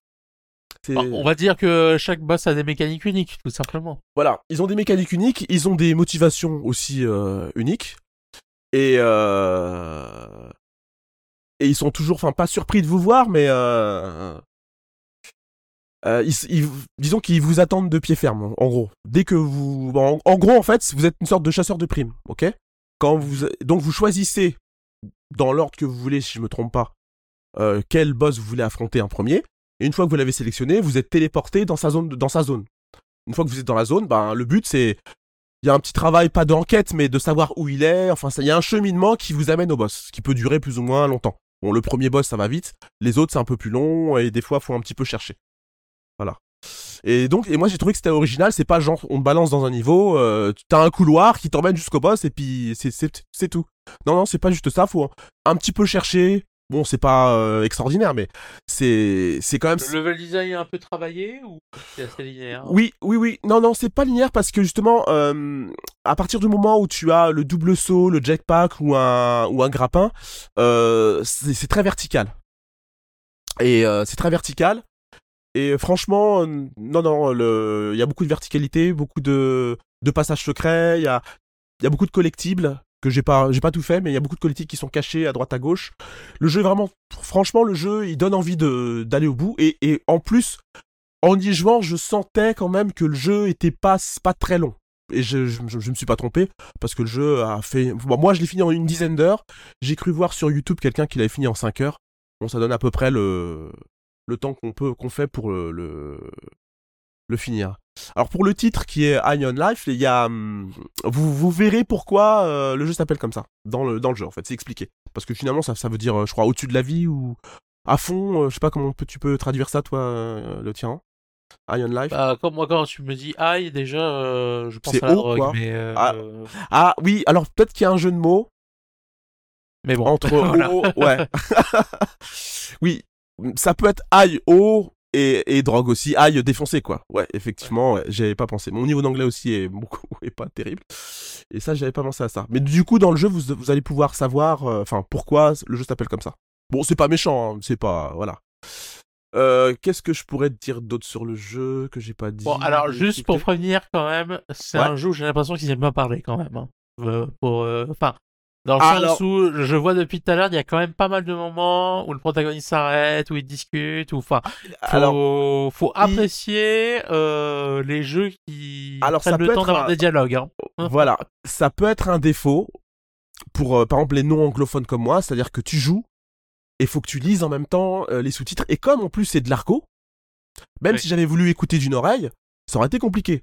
Bah, on va dire que chaque boss a des mécaniques uniques, tout simplement. Voilà, ils ont des mécaniques uniques, ils ont des motivations aussi euh, uniques. Et, euh... et ils sont toujours, enfin, pas surpris de vous voir, mais euh... Euh, ils, disons qu'ils vous attendent de pied ferme, en gros. Dès que vous, en, en, gros, en fait, vous êtes une sorte de chasseur de primes, ok? Quand vous, donc vous choisissez dans l'ordre que vous voulez, si je me trompe pas, quel boss vous voulez affronter en premier? Et une fois que vous l'avez sélectionné, vous êtes téléporté dans sa zone. Une fois que vous êtes dans la zone, ben, le but c'est il y a un petit travail, pas d'enquête, mais de savoir où il est. Enfin, il y a un cheminement qui vous amène au boss, qui peut durer plus ou moins longtemps. Bon, le premier boss, ça va vite. Les autres, c'est un peu plus long et des fois, faut un petit peu chercher. Et donc, et moi, j'ai trouvé que c'était original. C'est pas genre, on te balance dans un niveau, euh, t'as un couloir qui t'emmène jusqu'au boss et puis c'est tout. Non, non, c'est pas juste ça. Faut un petit peu chercher, Bon, c'est pas euh, extraordinaire, mais c'est c'est quand même. Le level design est un peu travaillé ou c'est assez linéaire? Oui, oui, oui. Non, non, c'est pas linéaire parce que justement, euh, à partir du moment où tu as le double saut, le jetpack ou un ou un grappin, euh, c'est très vertical. Et c'est très vertical. Et franchement, non, non, il y a beaucoup de verticalité, beaucoup de, passages secrets, il y a, beaucoup de collectibles que j'ai pas pas tout fait mais il y a beaucoup de politiques qui sont cachés à droite à gauche. Le jeu est vraiment franchement le jeu il donne envie d'aller au bout. Et, en plus en y jouant je sentais quand même que le jeu était pas pas très long. Et je, je, je, me suis pas trompé parce que le jeu a fait moi je l'ai fini en une dizaine d'heures. J'ai cru voir sur YouTube quelqu'un qui l'avait fini en 5 heures. Bon ça donne à peu près le le temps qu'on peut qu'on fait pour le, le, le finir alors pour le titre qui est Iron Life, il y a, hum, vous, vous verrez pourquoi euh, le jeu s'appelle comme ça dans le, dans le jeu en fait, c'est expliqué. Parce que finalement ça, ça veut dire, euh, je crois, au-dessus de la vie ou à fond, euh, je sais pas comment tu peux traduire ça toi, le tien. Iron Life? Bah, comme moi quand tu me dis I déjà, je pense à la drogue, quoi. mais ah, ah, oui, alors peut-être qu'il y a un jeu de mots. Mais bon. Entre [LAUGHS] O, ouais. [LAUGHS] oui, ça peut être I O et, drogue aussi. Aïe, défoncé quoi. Ouais, effectivement, j'avais pas pensé. Mon niveau d'anglais aussi est [LAUGHS] beaucoup est pas terrible. Et ça, j'avais pas pensé à ça. Mais du coup, dans le jeu, vous, vous allez pouvoir savoir, euh, enfin, pourquoi le jeu s'appelle comme ça. Bon, c'est pas méchant, hein, c'est pas, voilà. Euh, qu'est-ce que je pourrais te dire d'autre sur le jeu que j'ai pas dit? Bon, alors juste pour prévenir quand même, c'est un jeu où j'ai l'impression qu'ils aiment pas parler quand même. Hein. Euh, pour, enfin, dans le sens où je vois depuis tout à l'heure, il y a quand même pas mal de moments où le protagoniste s'arrête, où il discute, ou enfin, faut, Alors, faut apprécier euh, les jeux qui Alors, prennent le temps d'avoir des dialogues. Hein. [LAUGHS] Voilà, ça peut être un défaut pour euh, par exemple les non anglophones comme moi, c'est-à-dire que tu joues et faut que tu lises en même temps euh, les sous-titres. Et comme en plus c'est de l'argot, même si j'avais voulu écouter d'une oreille, ça aurait été compliqué.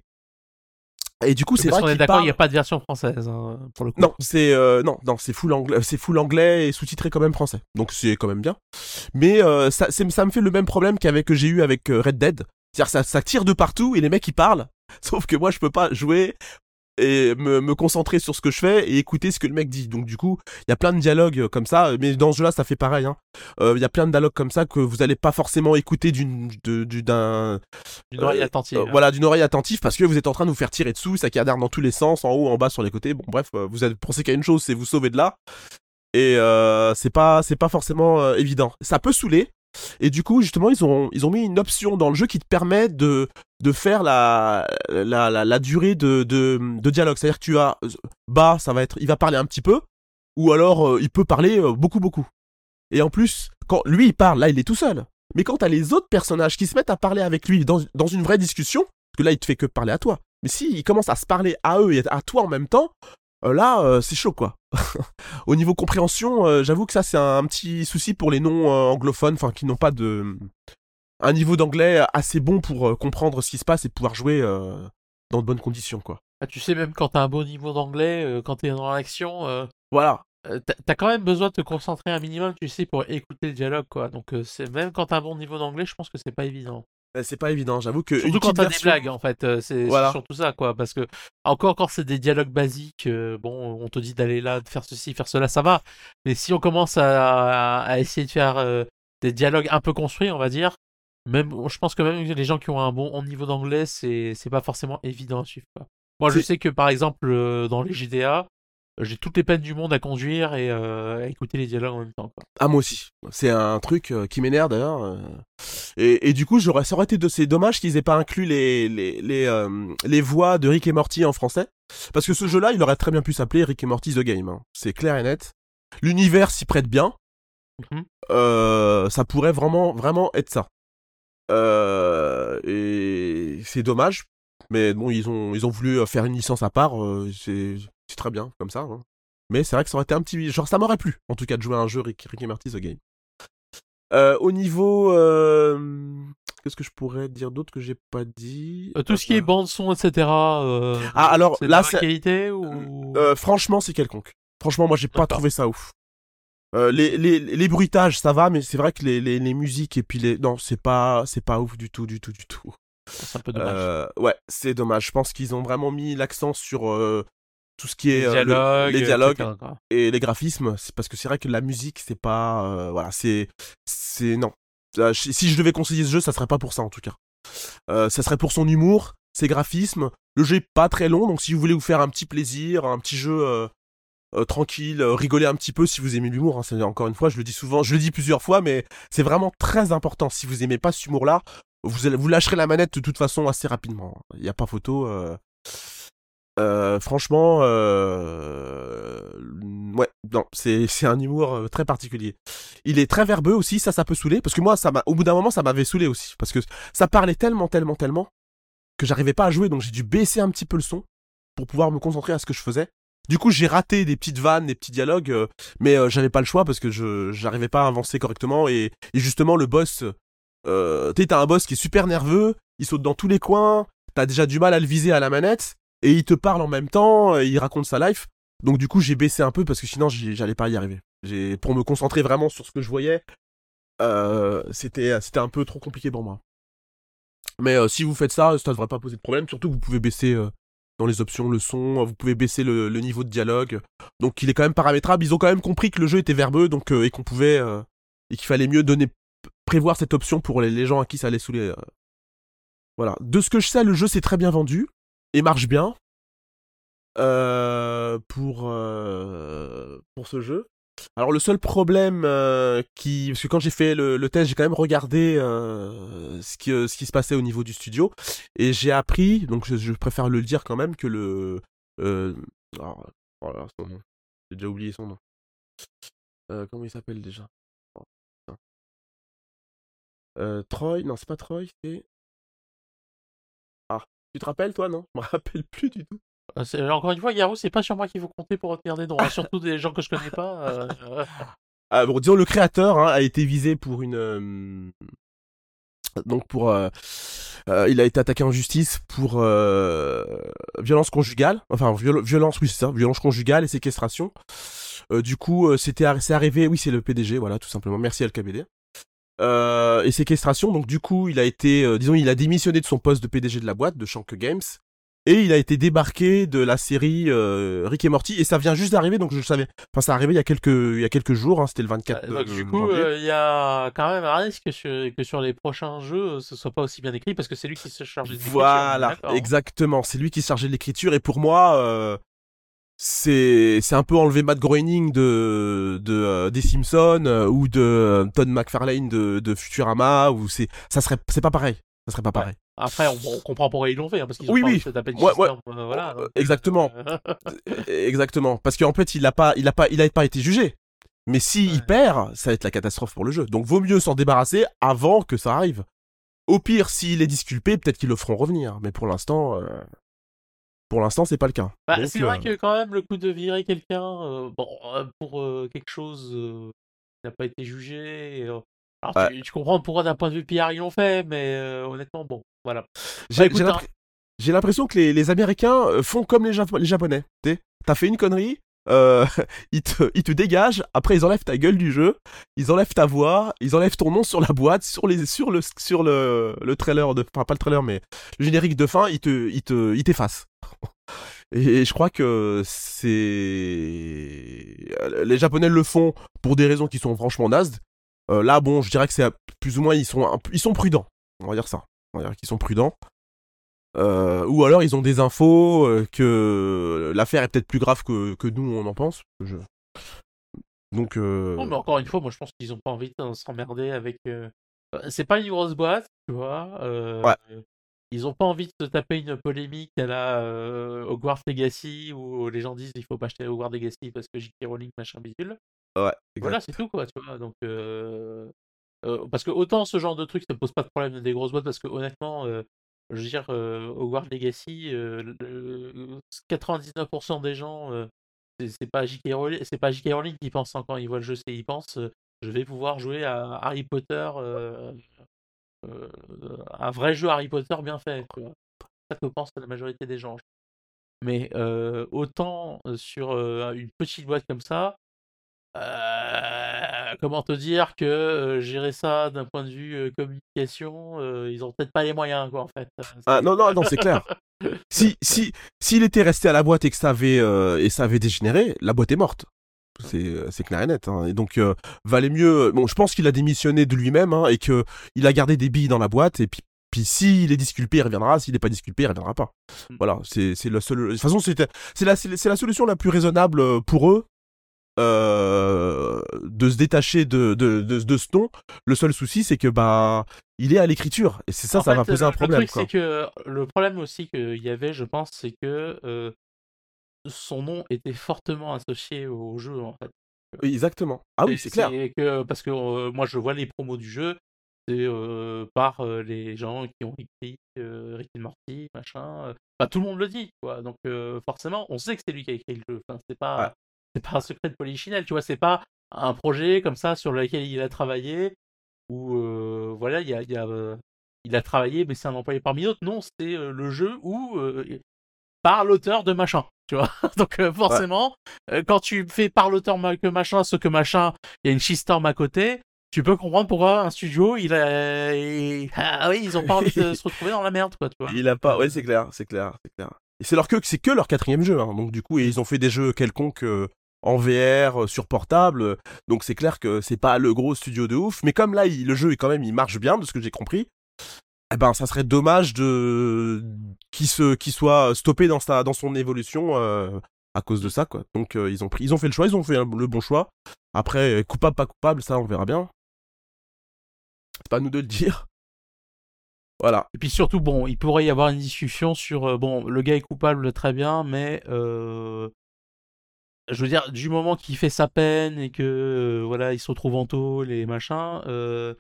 Et du coup, c'est vrai. qu'on est d'accord, il n'y a pas de version française hein, pour le coup. Non, c'est euh, non, non, c'est full anglais, c'est full anglais et sous-titré quand même français. Donc c'est quand même bien. Mais euh, ça, ça me fait le même problème qu'avec que j'ai eu avec euh, Red Dead. C'est-à-dire ça, ça tire de partout et les mecs ils parlent. [LAUGHS] Sauf que moi je peux pas jouer et me, me, concentrer sur ce que je fais et écouter ce que le mec dit. Donc du coup, il y a plein de dialogues euh, comme ça, mais dans ce jeu-là, ça fait pareil. Hein. Euh, il y a plein de dialogues comme ça que vous n'allez pas forcément écouter d'une d'un d'une oreille euh, attentive. voilà, d'une oreille attentive parce que vous êtes en train de vous faire tirer dessous, ça cadre dans tous les sens, en haut, en bas, sur les côtés. Bon bref, vous êtes pensé qu'à une chose, c'est vous sauver de là. Et c'est pas c'est pas forcément évident. Ça peut saouler, et du coup, justement, ils ont, mis une option dans le jeu qui te permet de, faire la, la, la, durée de, dialogue. C'est-à-dire que tu as bas, ça va être, il va parler un petit peu, ou alors euh, il peut parler euh, beaucoup, beaucoup. Et en plus, quand lui il parle, là il est tout seul. Mais quand t'as les autres personnages qui se mettent à parler avec lui dans, dans une vraie discussion, parce que là il te fait que parler à toi. Mais s'il commence à se parler à eux et à toi en même temps, euh, là, euh, c'est chaud quoi. [LAUGHS] Au niveau compréhension, euh, j'avoue que ça c'est un, petit souci pour les non anglophones, enfin qui n'ont pas de un niveau d'anglais assez bon pour comprendre ce qui se passe et pouvoir jouer dans de bonnes conditions quoi. Ah, tu sais même quand t'as un bon niveau d'anglais, quand t'es dans l'action, voilà. T'as quand même besoin de te concentrer un minimum, tu sais, pour écouter le dialogue, quoi. Donc, c'est même quand t'as un bon niveau d'anglais, je pense que c'est pas évident. Euh, c'est pas évident, j'avoue que. Surtout quand t'as des blagues, en fait. Euh, c'est surtout ça, quoi. Parce que, encore quand c'est des dialogues basiques, euh, bon, on te dit d'aller là, de faire ceci, faire cela, ça va. Mais si on commence à, essayer de faire des dialogues un peu construits, on va dire, même, je pense que même les gens qui ont un bon niveau d'anglais, c'est pas forcément évident à suivre, Moi, je sais que, par exemple, dans les GDA, j'ai toutes les peines du monde à conduire et euh, à écouter les dialogues en même temps. Quoi. Ah moi aussi. C'est un truc euh, qui m'énerve d'ailleurs. Euh. Et, et, du coup, j'aurais, ça aurait été de ces dommages qu'ils aient pas inclus les les les, les voix de Rick et Morty en français, parce que ce jeu-là, il aurait très bien pu s'appeler Rick et Morty the Game. Hein. C'est clair et net. L'univers s'y prête bien. Mm-hmm. ça pourrait vraiment vraiment être ça. et c'est dommage mais bon, ils ont, ils ont voulu faire une licence à part. c'est c'est très bien comme ça. Hein. Mais c'est vrai que ça aurait été un petit. Genre, ça m'aurait plu, en tout cas, de jouer à un jeu Rick, Rick et Morty The Game. au niveau. Qu'est-ce que je pourrais dire d'autre que j'ai pas dit? Tout ce qui est bande son, etc. ah alors là, c'est qualité ou? Franchement, c'est quelconque. Franchement, moi, j'ai pas trouvé ça ouf. les, les, les, bruitages, ça va, mais c'est vrai que les, les, les, musiques et puis les. Non, c'est pas, c'est pas ouf du tout, du tout, du tout. C'est un peu dommage. Euh, ouais, c'est dommage. Je pense qu'ils ont vraiment mis l'accent sur euh, tout ce qui est les dialogues, les dialogues et les graphismes. C'est parce que c'est vrai que la musique, c'est pas. Euh, voilà, c'est. C'est. Non. Si je devais conseiller ce jeu, ça serait pas pour ça en tout cas. ça serait pour son humour, ses graphismes. Le jeu est pas très long, donc si vous voulez vous faire un petit plaisir, un petit jeu tranquille, rigoler un petit peu si vous aimez l'humour. Hein, encore une fois, je le dis souvent, je le dis plusieurs fois, mais c'est vraiment très important. Si vous aimez pas ce humour-là, vous, vous lâcherez la manette de toute façon assez rapidement. Il n'y a pas photo. Euh... Franchement, euh... ouais, non, c'est [LAUGHS] c'est un humour euh, très particulier. Il est très verbeux aussi, ça, ça peut saouler, parce que moi, ça m'a, au bout d'un moment, ça m'avait saoulé aussi, parce que ça parlait tellement, tellement, tellement que j'arrivais pas à jouer, donc j'ai dû baisser un petit peu le son pour pouvoir me concentrer à ce que je faisais. Du coup, j'ai raté des petites vannes, des petits dialogues, euh, mais euh, j'avais pas le choix parce que je j'arrivais pas à avancer correctement et, et justement le boss euh, t'as un boss qui est super nerveux, il saute dans tous les coins, t'as déjà du mal à le viser à la manette, et il te parle en même temps, et il raconte sa life. Donc du coup j'ai baissé un peu parce que sinon j'allais pas y arriver. Pour me concentrer vraiment sur ce que je voyais, euh, c'était un peu trop compliqué pour moi. Mais euh, si vous faites ça, ça devrait pas poser de problème, surtout que vous pouvez baisser euh, dans les options le son, vous pouvez baisser le, niveau de dialogue. Donc il est quand même paramétrable, ils ont quand même compris que le jeu était verbeux donc, et qu'on pouvait... et qu'il fallait mieux donner prévoir cette option pour les, gens à qui ça allait saouler. Euh. Voilà. De ce que je sais, le jeu s'est très bien vendu et marche bien euh, pour, euh, pour ce jeu. Alors le seul problème qui... Parce que quand j'ai fait le, test, j'ai quand même regardé ce, qui, ce qui se passait au niveau du studio. Et j'ai appris, donc je, préfère le dire quand même, que le... Son nom. J'ai déjà oublié son nom. comment il s'appelle déjà? Euh, Troy, non, c'est pas Troy, c'est. Ah, tu te rappelles, toi, non? Je me [LAUGHS] rappelle plus du tout. Euh, encore une fois, Garou, c'est pas sur moi qu'il faut compter pour retenir des hein, surtout des gens que je connais pas. Euh, [LAUGHS] ah, bon, disons, le créateur hein, a été visé pour une. Donc, pour. il a été attaqué en justice pour violence conjugale. Enfin, violence, oui, c'est ça, violence conjugale et séquestration. du coup, c'était c'est arrivé, oui, c'est le PDG, voilà, tout simplement. Merci LKBD. Euh, et séquestration. Donc du coup, il a été, euh, disons, il a démissionné de son poste de PDG de la boîte de Shank Games. Et il a été débarqué de la série euh, Rick et Morty et ça vient juste d'arriver donc je savais enfin ça arrivé il y a quelques il y a quelques jours hein, c'était le 24 donc, du coup il y a quand même un risque que sur, que sur les prochains jeux ce soit pas aussi bien écrit parce que c'est lui qui se charge de l'écriture voilà exactement c'est lui qui se chargeait de l'écriture et pour moi c'est c'est un peu enlever Matt Groening de de euh, des Simpsons euh, ou de euh, Todd McFarlane de de Futurama ou c'est ça serait c'est pas pareil. Ça serait pas pareil. Après on, comprend pourquoi ils l'ont fait hein, parce qu'ils ont oui oui. ouais, ouais. voilà exactement. [LAUGHS] Exactement. Parce qu'en fait il a pas il a pas il a pas été jugé. Mais si il perd ça va être la catastrophe pour le jeu. Donc vaut mieux s'en débarrasser avant que ça arrive. Au pire s'il est disculpé peut-être qu'ils le feront revenir. Mais pour l'instant pour l'instant, c'est pas le cas. Bah, c'est vrai euh, que quand même le coup de virer quelqu'un, euh, bon, euh, pour quelque chose qui n'a pas été jugé. alors tu, comprends pourquoi d'un point de vue PR ils l'ont fait, mais honnêtement, bon, voilà. J'ai bah, hein. l'impression que les, Américains font comme les, les Japonais. T'as fait une connerie, euh, [LAUGHS] ils, te, ils te dégagent, après ils enlèvent ta gueule du jeu, ils enlèvent ta voix, ils enlèvent ton nom sur la boîte, sur, les, sur, le, sur le, le trailer, de, enfin pas le trailer mais le générique de fin, ils te, ils te, ils t'effacent. Et, je crois que c'est... Les Japonais le font pour des raisons qui sont franchement nazes. Euh, là, bon, je dirais que c'est plus ou moins, ils sont, ils sont prudents. On va dire ça. On va dire qu'ils sont prudents. Euh, ou alors ils ont des infos euh, que l'affaire est peut-être plus grave que, que, nous on en pense. Je... Donc. Euh... mais encore une fois, moi je pense qu'ils ont pas envie de s'emmerder avec. C'est pas une grosse boîte, tu vois. Ouais. Ils ont pas envie de se taper une polémique à la Hogwarts Legacy où les gens disent il faut pas acheter Hogwarts Legacy parce que J.K. Rowling machin bidule. Ouais. Voilà, c'est tout quoi, tu vois. Donc. parce que autant ce genre de truc ça pose pas de problème des grosses boîtes parce que honnêtement je veux dire, euh, Hogwarts Legacy, 99% euh, des gens, euh, c'est pas J.K. Rowling, c'est pas J.K. Rowling qui pense quand ils voient le jeu, c'est ils pensent je vais pouvoir jouer à Harry Potter, un vrai jeu Harry Potter bien fait. C'est ça que pense la majorité des gens. Mais autant sur une petite boîte comme ça, comment te dire que gérer ça d'un point de vue communication, ils ont peut-être pas les moyens, quoi, en fait. Ah non, non, non, c'est clair. [LAUGHS] si, si, s'il était resté à la boîte et que ça avait, et ça avait dégénéré, la boîte est morte. C'est clair et net. Hein. Et donc, valait mieux. Bon, je pense qu'il a démissionné de lui-même hein, et que il a gardé des billes dans la boîte. Et puis, puis s'il est disculpé, il reviendra. S'il n'est pas disculpé, il reviendra pas. Mmh. Voilà, c'est la seule. De toute façon, c'est la, la solution la plus raisonnable pour eux euh, de se détacher de, de, de, ce nom. Le seul souci, c'est que bah il est à l'écriture et c'est ça, ça va poser un problème. Le truc, c'est que le problème aussi qu'il y avait, je pense, c'est que euh, son nom était fortement associé au jeu en fait. exactement. Ah oui, c'est clair. Que, parce que euh, moi, je vois les promos du jeu, c'est par les gens qui ont écrit Rick and Morty, machin. Bah, tout le monde le dit, quoi. Donc forcément, on sait que c'est lui qui a écrit le jeu. Enfin, c'est pas c'est pas un secret de polichinelle, tu vois, c'est pas un projet comme ça sur lequel il a travaillé, où euh, voilà, il, a, il, a, euh, il a travaillé, mais c'est un employé parmi d'autres. Non, c'est euh, le jeu où par l'auteur de machin, tu vois. [LAUGHS] Donc forcément, quand tu fais par l'auteur que machin, ce que machin, il y a une shitstorm à côté. Tu peux comprendre pourquoi un studio, il a, ah oui, ils ont pas envie de [LAUGHS] se retrouver dans la merde, quoi, tu vois. Il a pas, ouais, c'est clair, c'est clair, c'est clair. Et c'est leur que, c'est que leur quatrième jeu, hein. donc du coup, ils ont fait des jeux quelconques en VR euh, sur portable. Donc c'est clair que c'est pas le gros studio de ouf. Mais comme là, le jeu est quand même, il marche bien de ce que j'ai compris. Eh ben, ça serait dommage de qu'il se, soit stoppé dans sa, dans son évolution euh, à cause de ça, quoi. Donc euh, ils ont pris, ils ont fait le choix, ils ont fait le bon choix. Après, coupable pas coupable, ça on verra bien. C'est pas à nous de le dire. Voilà. Et puis surtout, bon, il pourrait y avoir une discussion sur, bon, le gars est coupable, très bien, mais je veux dire, du moment qu'il fait sa peine et que euh, voilà, il se retrouve en tôle et machin, euh,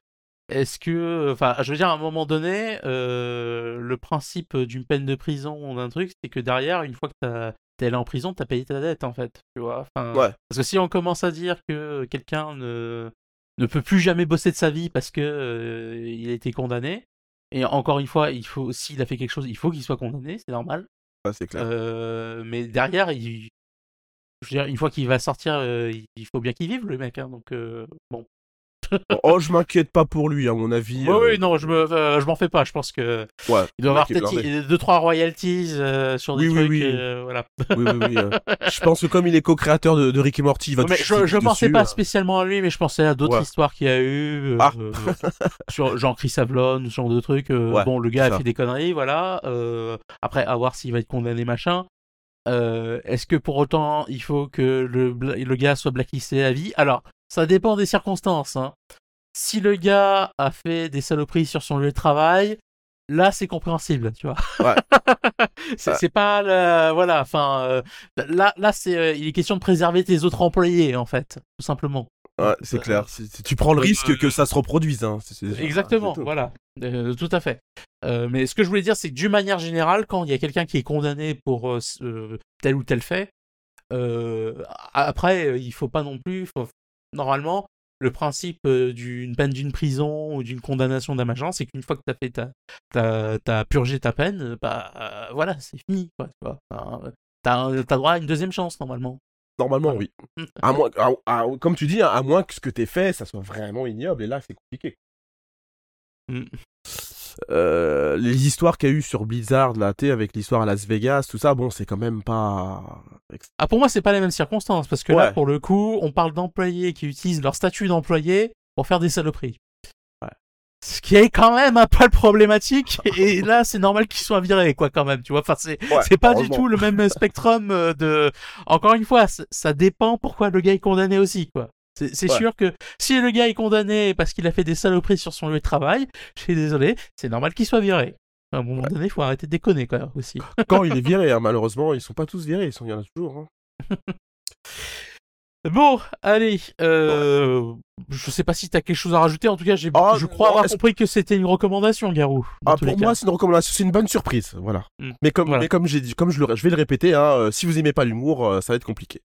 est-ce que, enfin, je veux dire, à un moment donné, euh, le principe d'une peine de prison ou d'un truc, c'est que derrière, une fois que t'es allé en prison, t'as payé ta dette en fait, tu vois. Parce que si on commence à dire que quelqu'un ne ne peut plus jamais bosser de sa vie parce que il a été condamné, et encore une fois, il faut, s'il a fait quelque chose, il faut qu'il soit condamné, c'est normal. c'est clair. mais derrière, il, je veux dire, une fois qu'il va sortir, euh, il faut bien qu'il vive, le mec. Hein, donc, euh, bon. [LAUGHS] oh, je m'inquiète pas pour lui, à mon avis. Oui, oui, non, je me, euh, je m'en fais pas. Je pense que ouais, il doit avoir peut-être deux trois royalties sur des trucs. Oui, voilà. oui, oui, oui. [LAUGHS] je pense que comme il est co-créateur de, Rick et Morty, il va. mais je, je pensais pas spécialement à lui, mais je pensais à d'autres histoires qu'il y a eu, ah. sur genre Chris Avlon, ce genre de trucs. bon, le gars a fait des conneries, voilà. après, à voir s'il va être condamné, machin. Euh, est-ce que pour autant il faut que le, le, gars soit blacklisté à vie? Alors, ça dépend des circonstances. Hein. Si le gars a fait des saloperies sur son lieu de travail, là c'est compréhensible, tu vois. Ouais. [LAUGHS] c'est pas voilà, enfin euh, là là c'est euh, il est question de préserver tes autres employés en fait, tout simplement. Ouais, c'est clair. tu prends le risque que ça se reproduise. Hein. Exactement, voilà. tout à fait. Euh, mais ce que je voulais dire, c'est que d'une manière générale, quand il y a quelqu'un qui est condamné pour euh, euh, tel ou tel fait, après, il faut pas non plus. Normalement, le principe d'une peine d'une prison ou d'une condamnation d'un agent, c'est qu'une fois que tu as fait ta, purgé ta peine, bah voilà, c'est fini. Quoi, tu as, droit à une deuxième chance normalement. Normalement, oui. À moins, comme tu dis, à moins que ce que tu fait, ça soit vraiment ignoble, et là, c'est compliqué. Mm. Euh, les histoires qu'il y a eu sur Blizzard, là, avec l'histoire à Las Vegas, tout ça, bon, c'est quand même pas. Ah, pour moi, c'est pas les mêmes circonstances, parce que là, pour le coup, on parle d'employés qui utilisent leur statut d'employé pour faire des saloperies. Ce qui est quand même un peu problématique, et là, c'est normal qu'ils soient virés, quoi, quand même, tu vois. Enfin, c'est, c'est pas du tout le même spectrum euh, de. Encore une fois, ça dépend pourquoi le gars est condamné aussi, quoi. C'est sûr que si le gars est condamné parce qu'il a fait des saloperies sur son lieu de travail, je suis désolé, c'est normal qu'il soit viré. À un moment donné, il faut arrêter de déconner, quoi, aussi. Quand il est viré, hein, malheureusement, ils sont pas tous virés, il y en a toujours. Hein. [LAUGHS] Bon, allez, euh, je sais pas si t'as quelque chose à rajouter. En tout cas, j'ai, ah, je crois avoir compris que c'était une recommandation, Garou. Ah, pour moi, c'est une recommandation, c'est une bonne surprise, voilà. Hmm. Mais comme, mais comme j'ai dit, comme je, le, je vais le répéter, hein, euh, si vous aimez pas l'humour, euh, ça va être compliqué.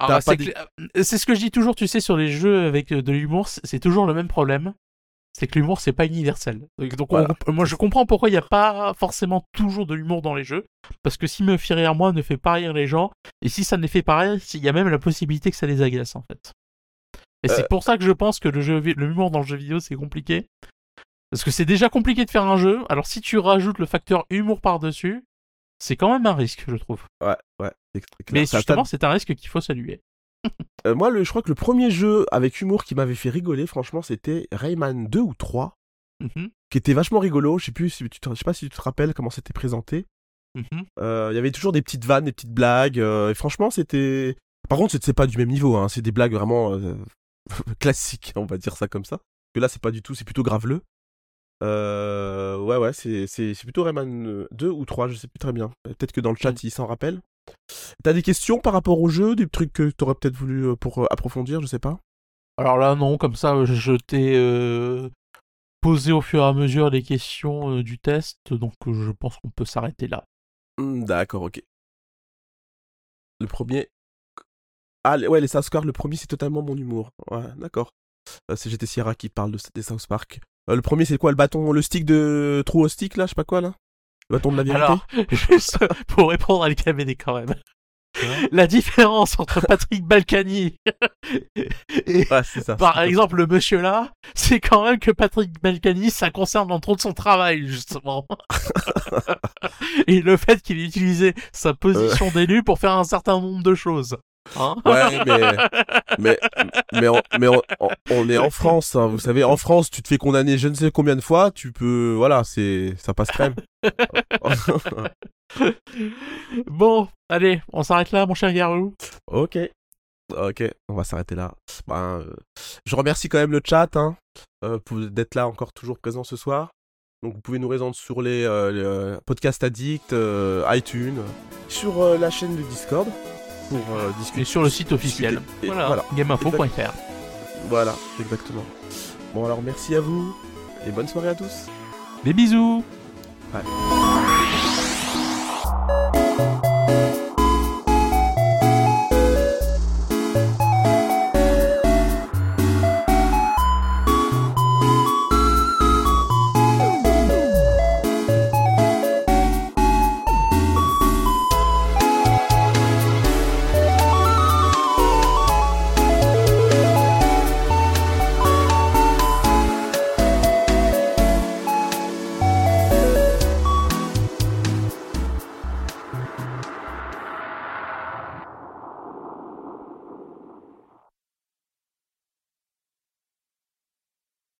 Ah, c'est ce que je dis toujours, tu sais, sur les jeux avec de l'humour, c'est toujours le même problème. C'est que l'humour, c'est pas universel. Donc, moi, je comprends pourquoi il n'y a pas forcément toujours de l'humour dans les jeux. Parce que si me fait rire moi ne fait pas rire les gens, et si ça ne les fait pas rire, il y a même la possibilité que ça les agace, en fait. Et c'est euh. pour ça que je pense que le jeu, l'humour dans le jeu vidéo, c'est compliqué. Parce que c'est déjà compliqué de faire un jeu. Alors si tu rajoutes le facteur humour par-dessus, c'est quand même un risque, je trouve. Ouais, ouais. Mais justement, c'est un risque qu'il faut saluer. [LAUGHS] Euh, moi, le, je crois que le premier jeu avec humour qui m'avait fait rigoler, franchement, c'était Rayman 2 ou 3, mm-hmm. qui était vachement rigolo. Je sais plus, si tu je sais pas si tu te rappelles comment c'était présenté. Mm-hmm. Euh, il y avait toujours des petites vannes, des petites blagues. et franchement, c'était. Par contre, c'est pas du même niveau. Hein, c'est des blagues vraiment [LAUGHS] classique, on va dire ça comme ça. Que là, c'est pas du tout, c'est plutôt graveleux. Euh, ouais, ouais, c'est, c'est, plutôt Rayman 2 ou 3, je sais plus très bien. Peut-être que dans le chat, mmh. il s'en rappelle. T'as des questions par rapport au jeu, des trucs que t'aurais peut-être voulu euh, pour euh, approfondir, je sais pas? Alors là, non, comme ça, je t'ai posé au fur et à mesure les questions du test, donc je pense qu'on peut s'arrêter là. Mmh, d'accord, ok. Le premier, ah, ouais, les South Park, le premier, c'est totalement mon humour. Ouais, d'accord. Euh, c'est GT Sierra qui parle de, des South Park. Euh, le premier, c'est quoi Le bâton, le stick de trou au stick, là Je sais pas quoi, là? Le bâton de la vérité? Alors, [LAUGHS] juste pour répondre à l'KMD quand même. La différence entre Patrick Balkany et ça, par exemple le monsieur là, c'est quand même que Patrick Balkany, ça concerne entre autres son travail justement. [LAUGHS] et le fait qu'il ait utilisé sa position d'élu pour faire un certain nombre de choses. Hein ouais, mais, mais, mais, on, est en [LAUGHS] France, hein. vous savez, en France, tu te fais condamner je ne sais combien de fois, tu peux, voilà, c'est, ça passe crème. [LAUGHS] bon, allez, on s'arrête là, mon cher Garou. Ok. Ok, on va s'arrêter là. Ben, euh, je remercie quand même le chat hein, euh, d'être là encore toujours présent ce soir. Donc vous pouvez nous rejoindre sur les, euh, podcasts addicts, iTunes, sur la chaîne de Discord pour euh, discuter. Sur le site officiel. Voilà, voilà. gameinfo.fr. Voilà, exactement. Bon, alors merci à vous et bonne soirée à tous. Des bisous.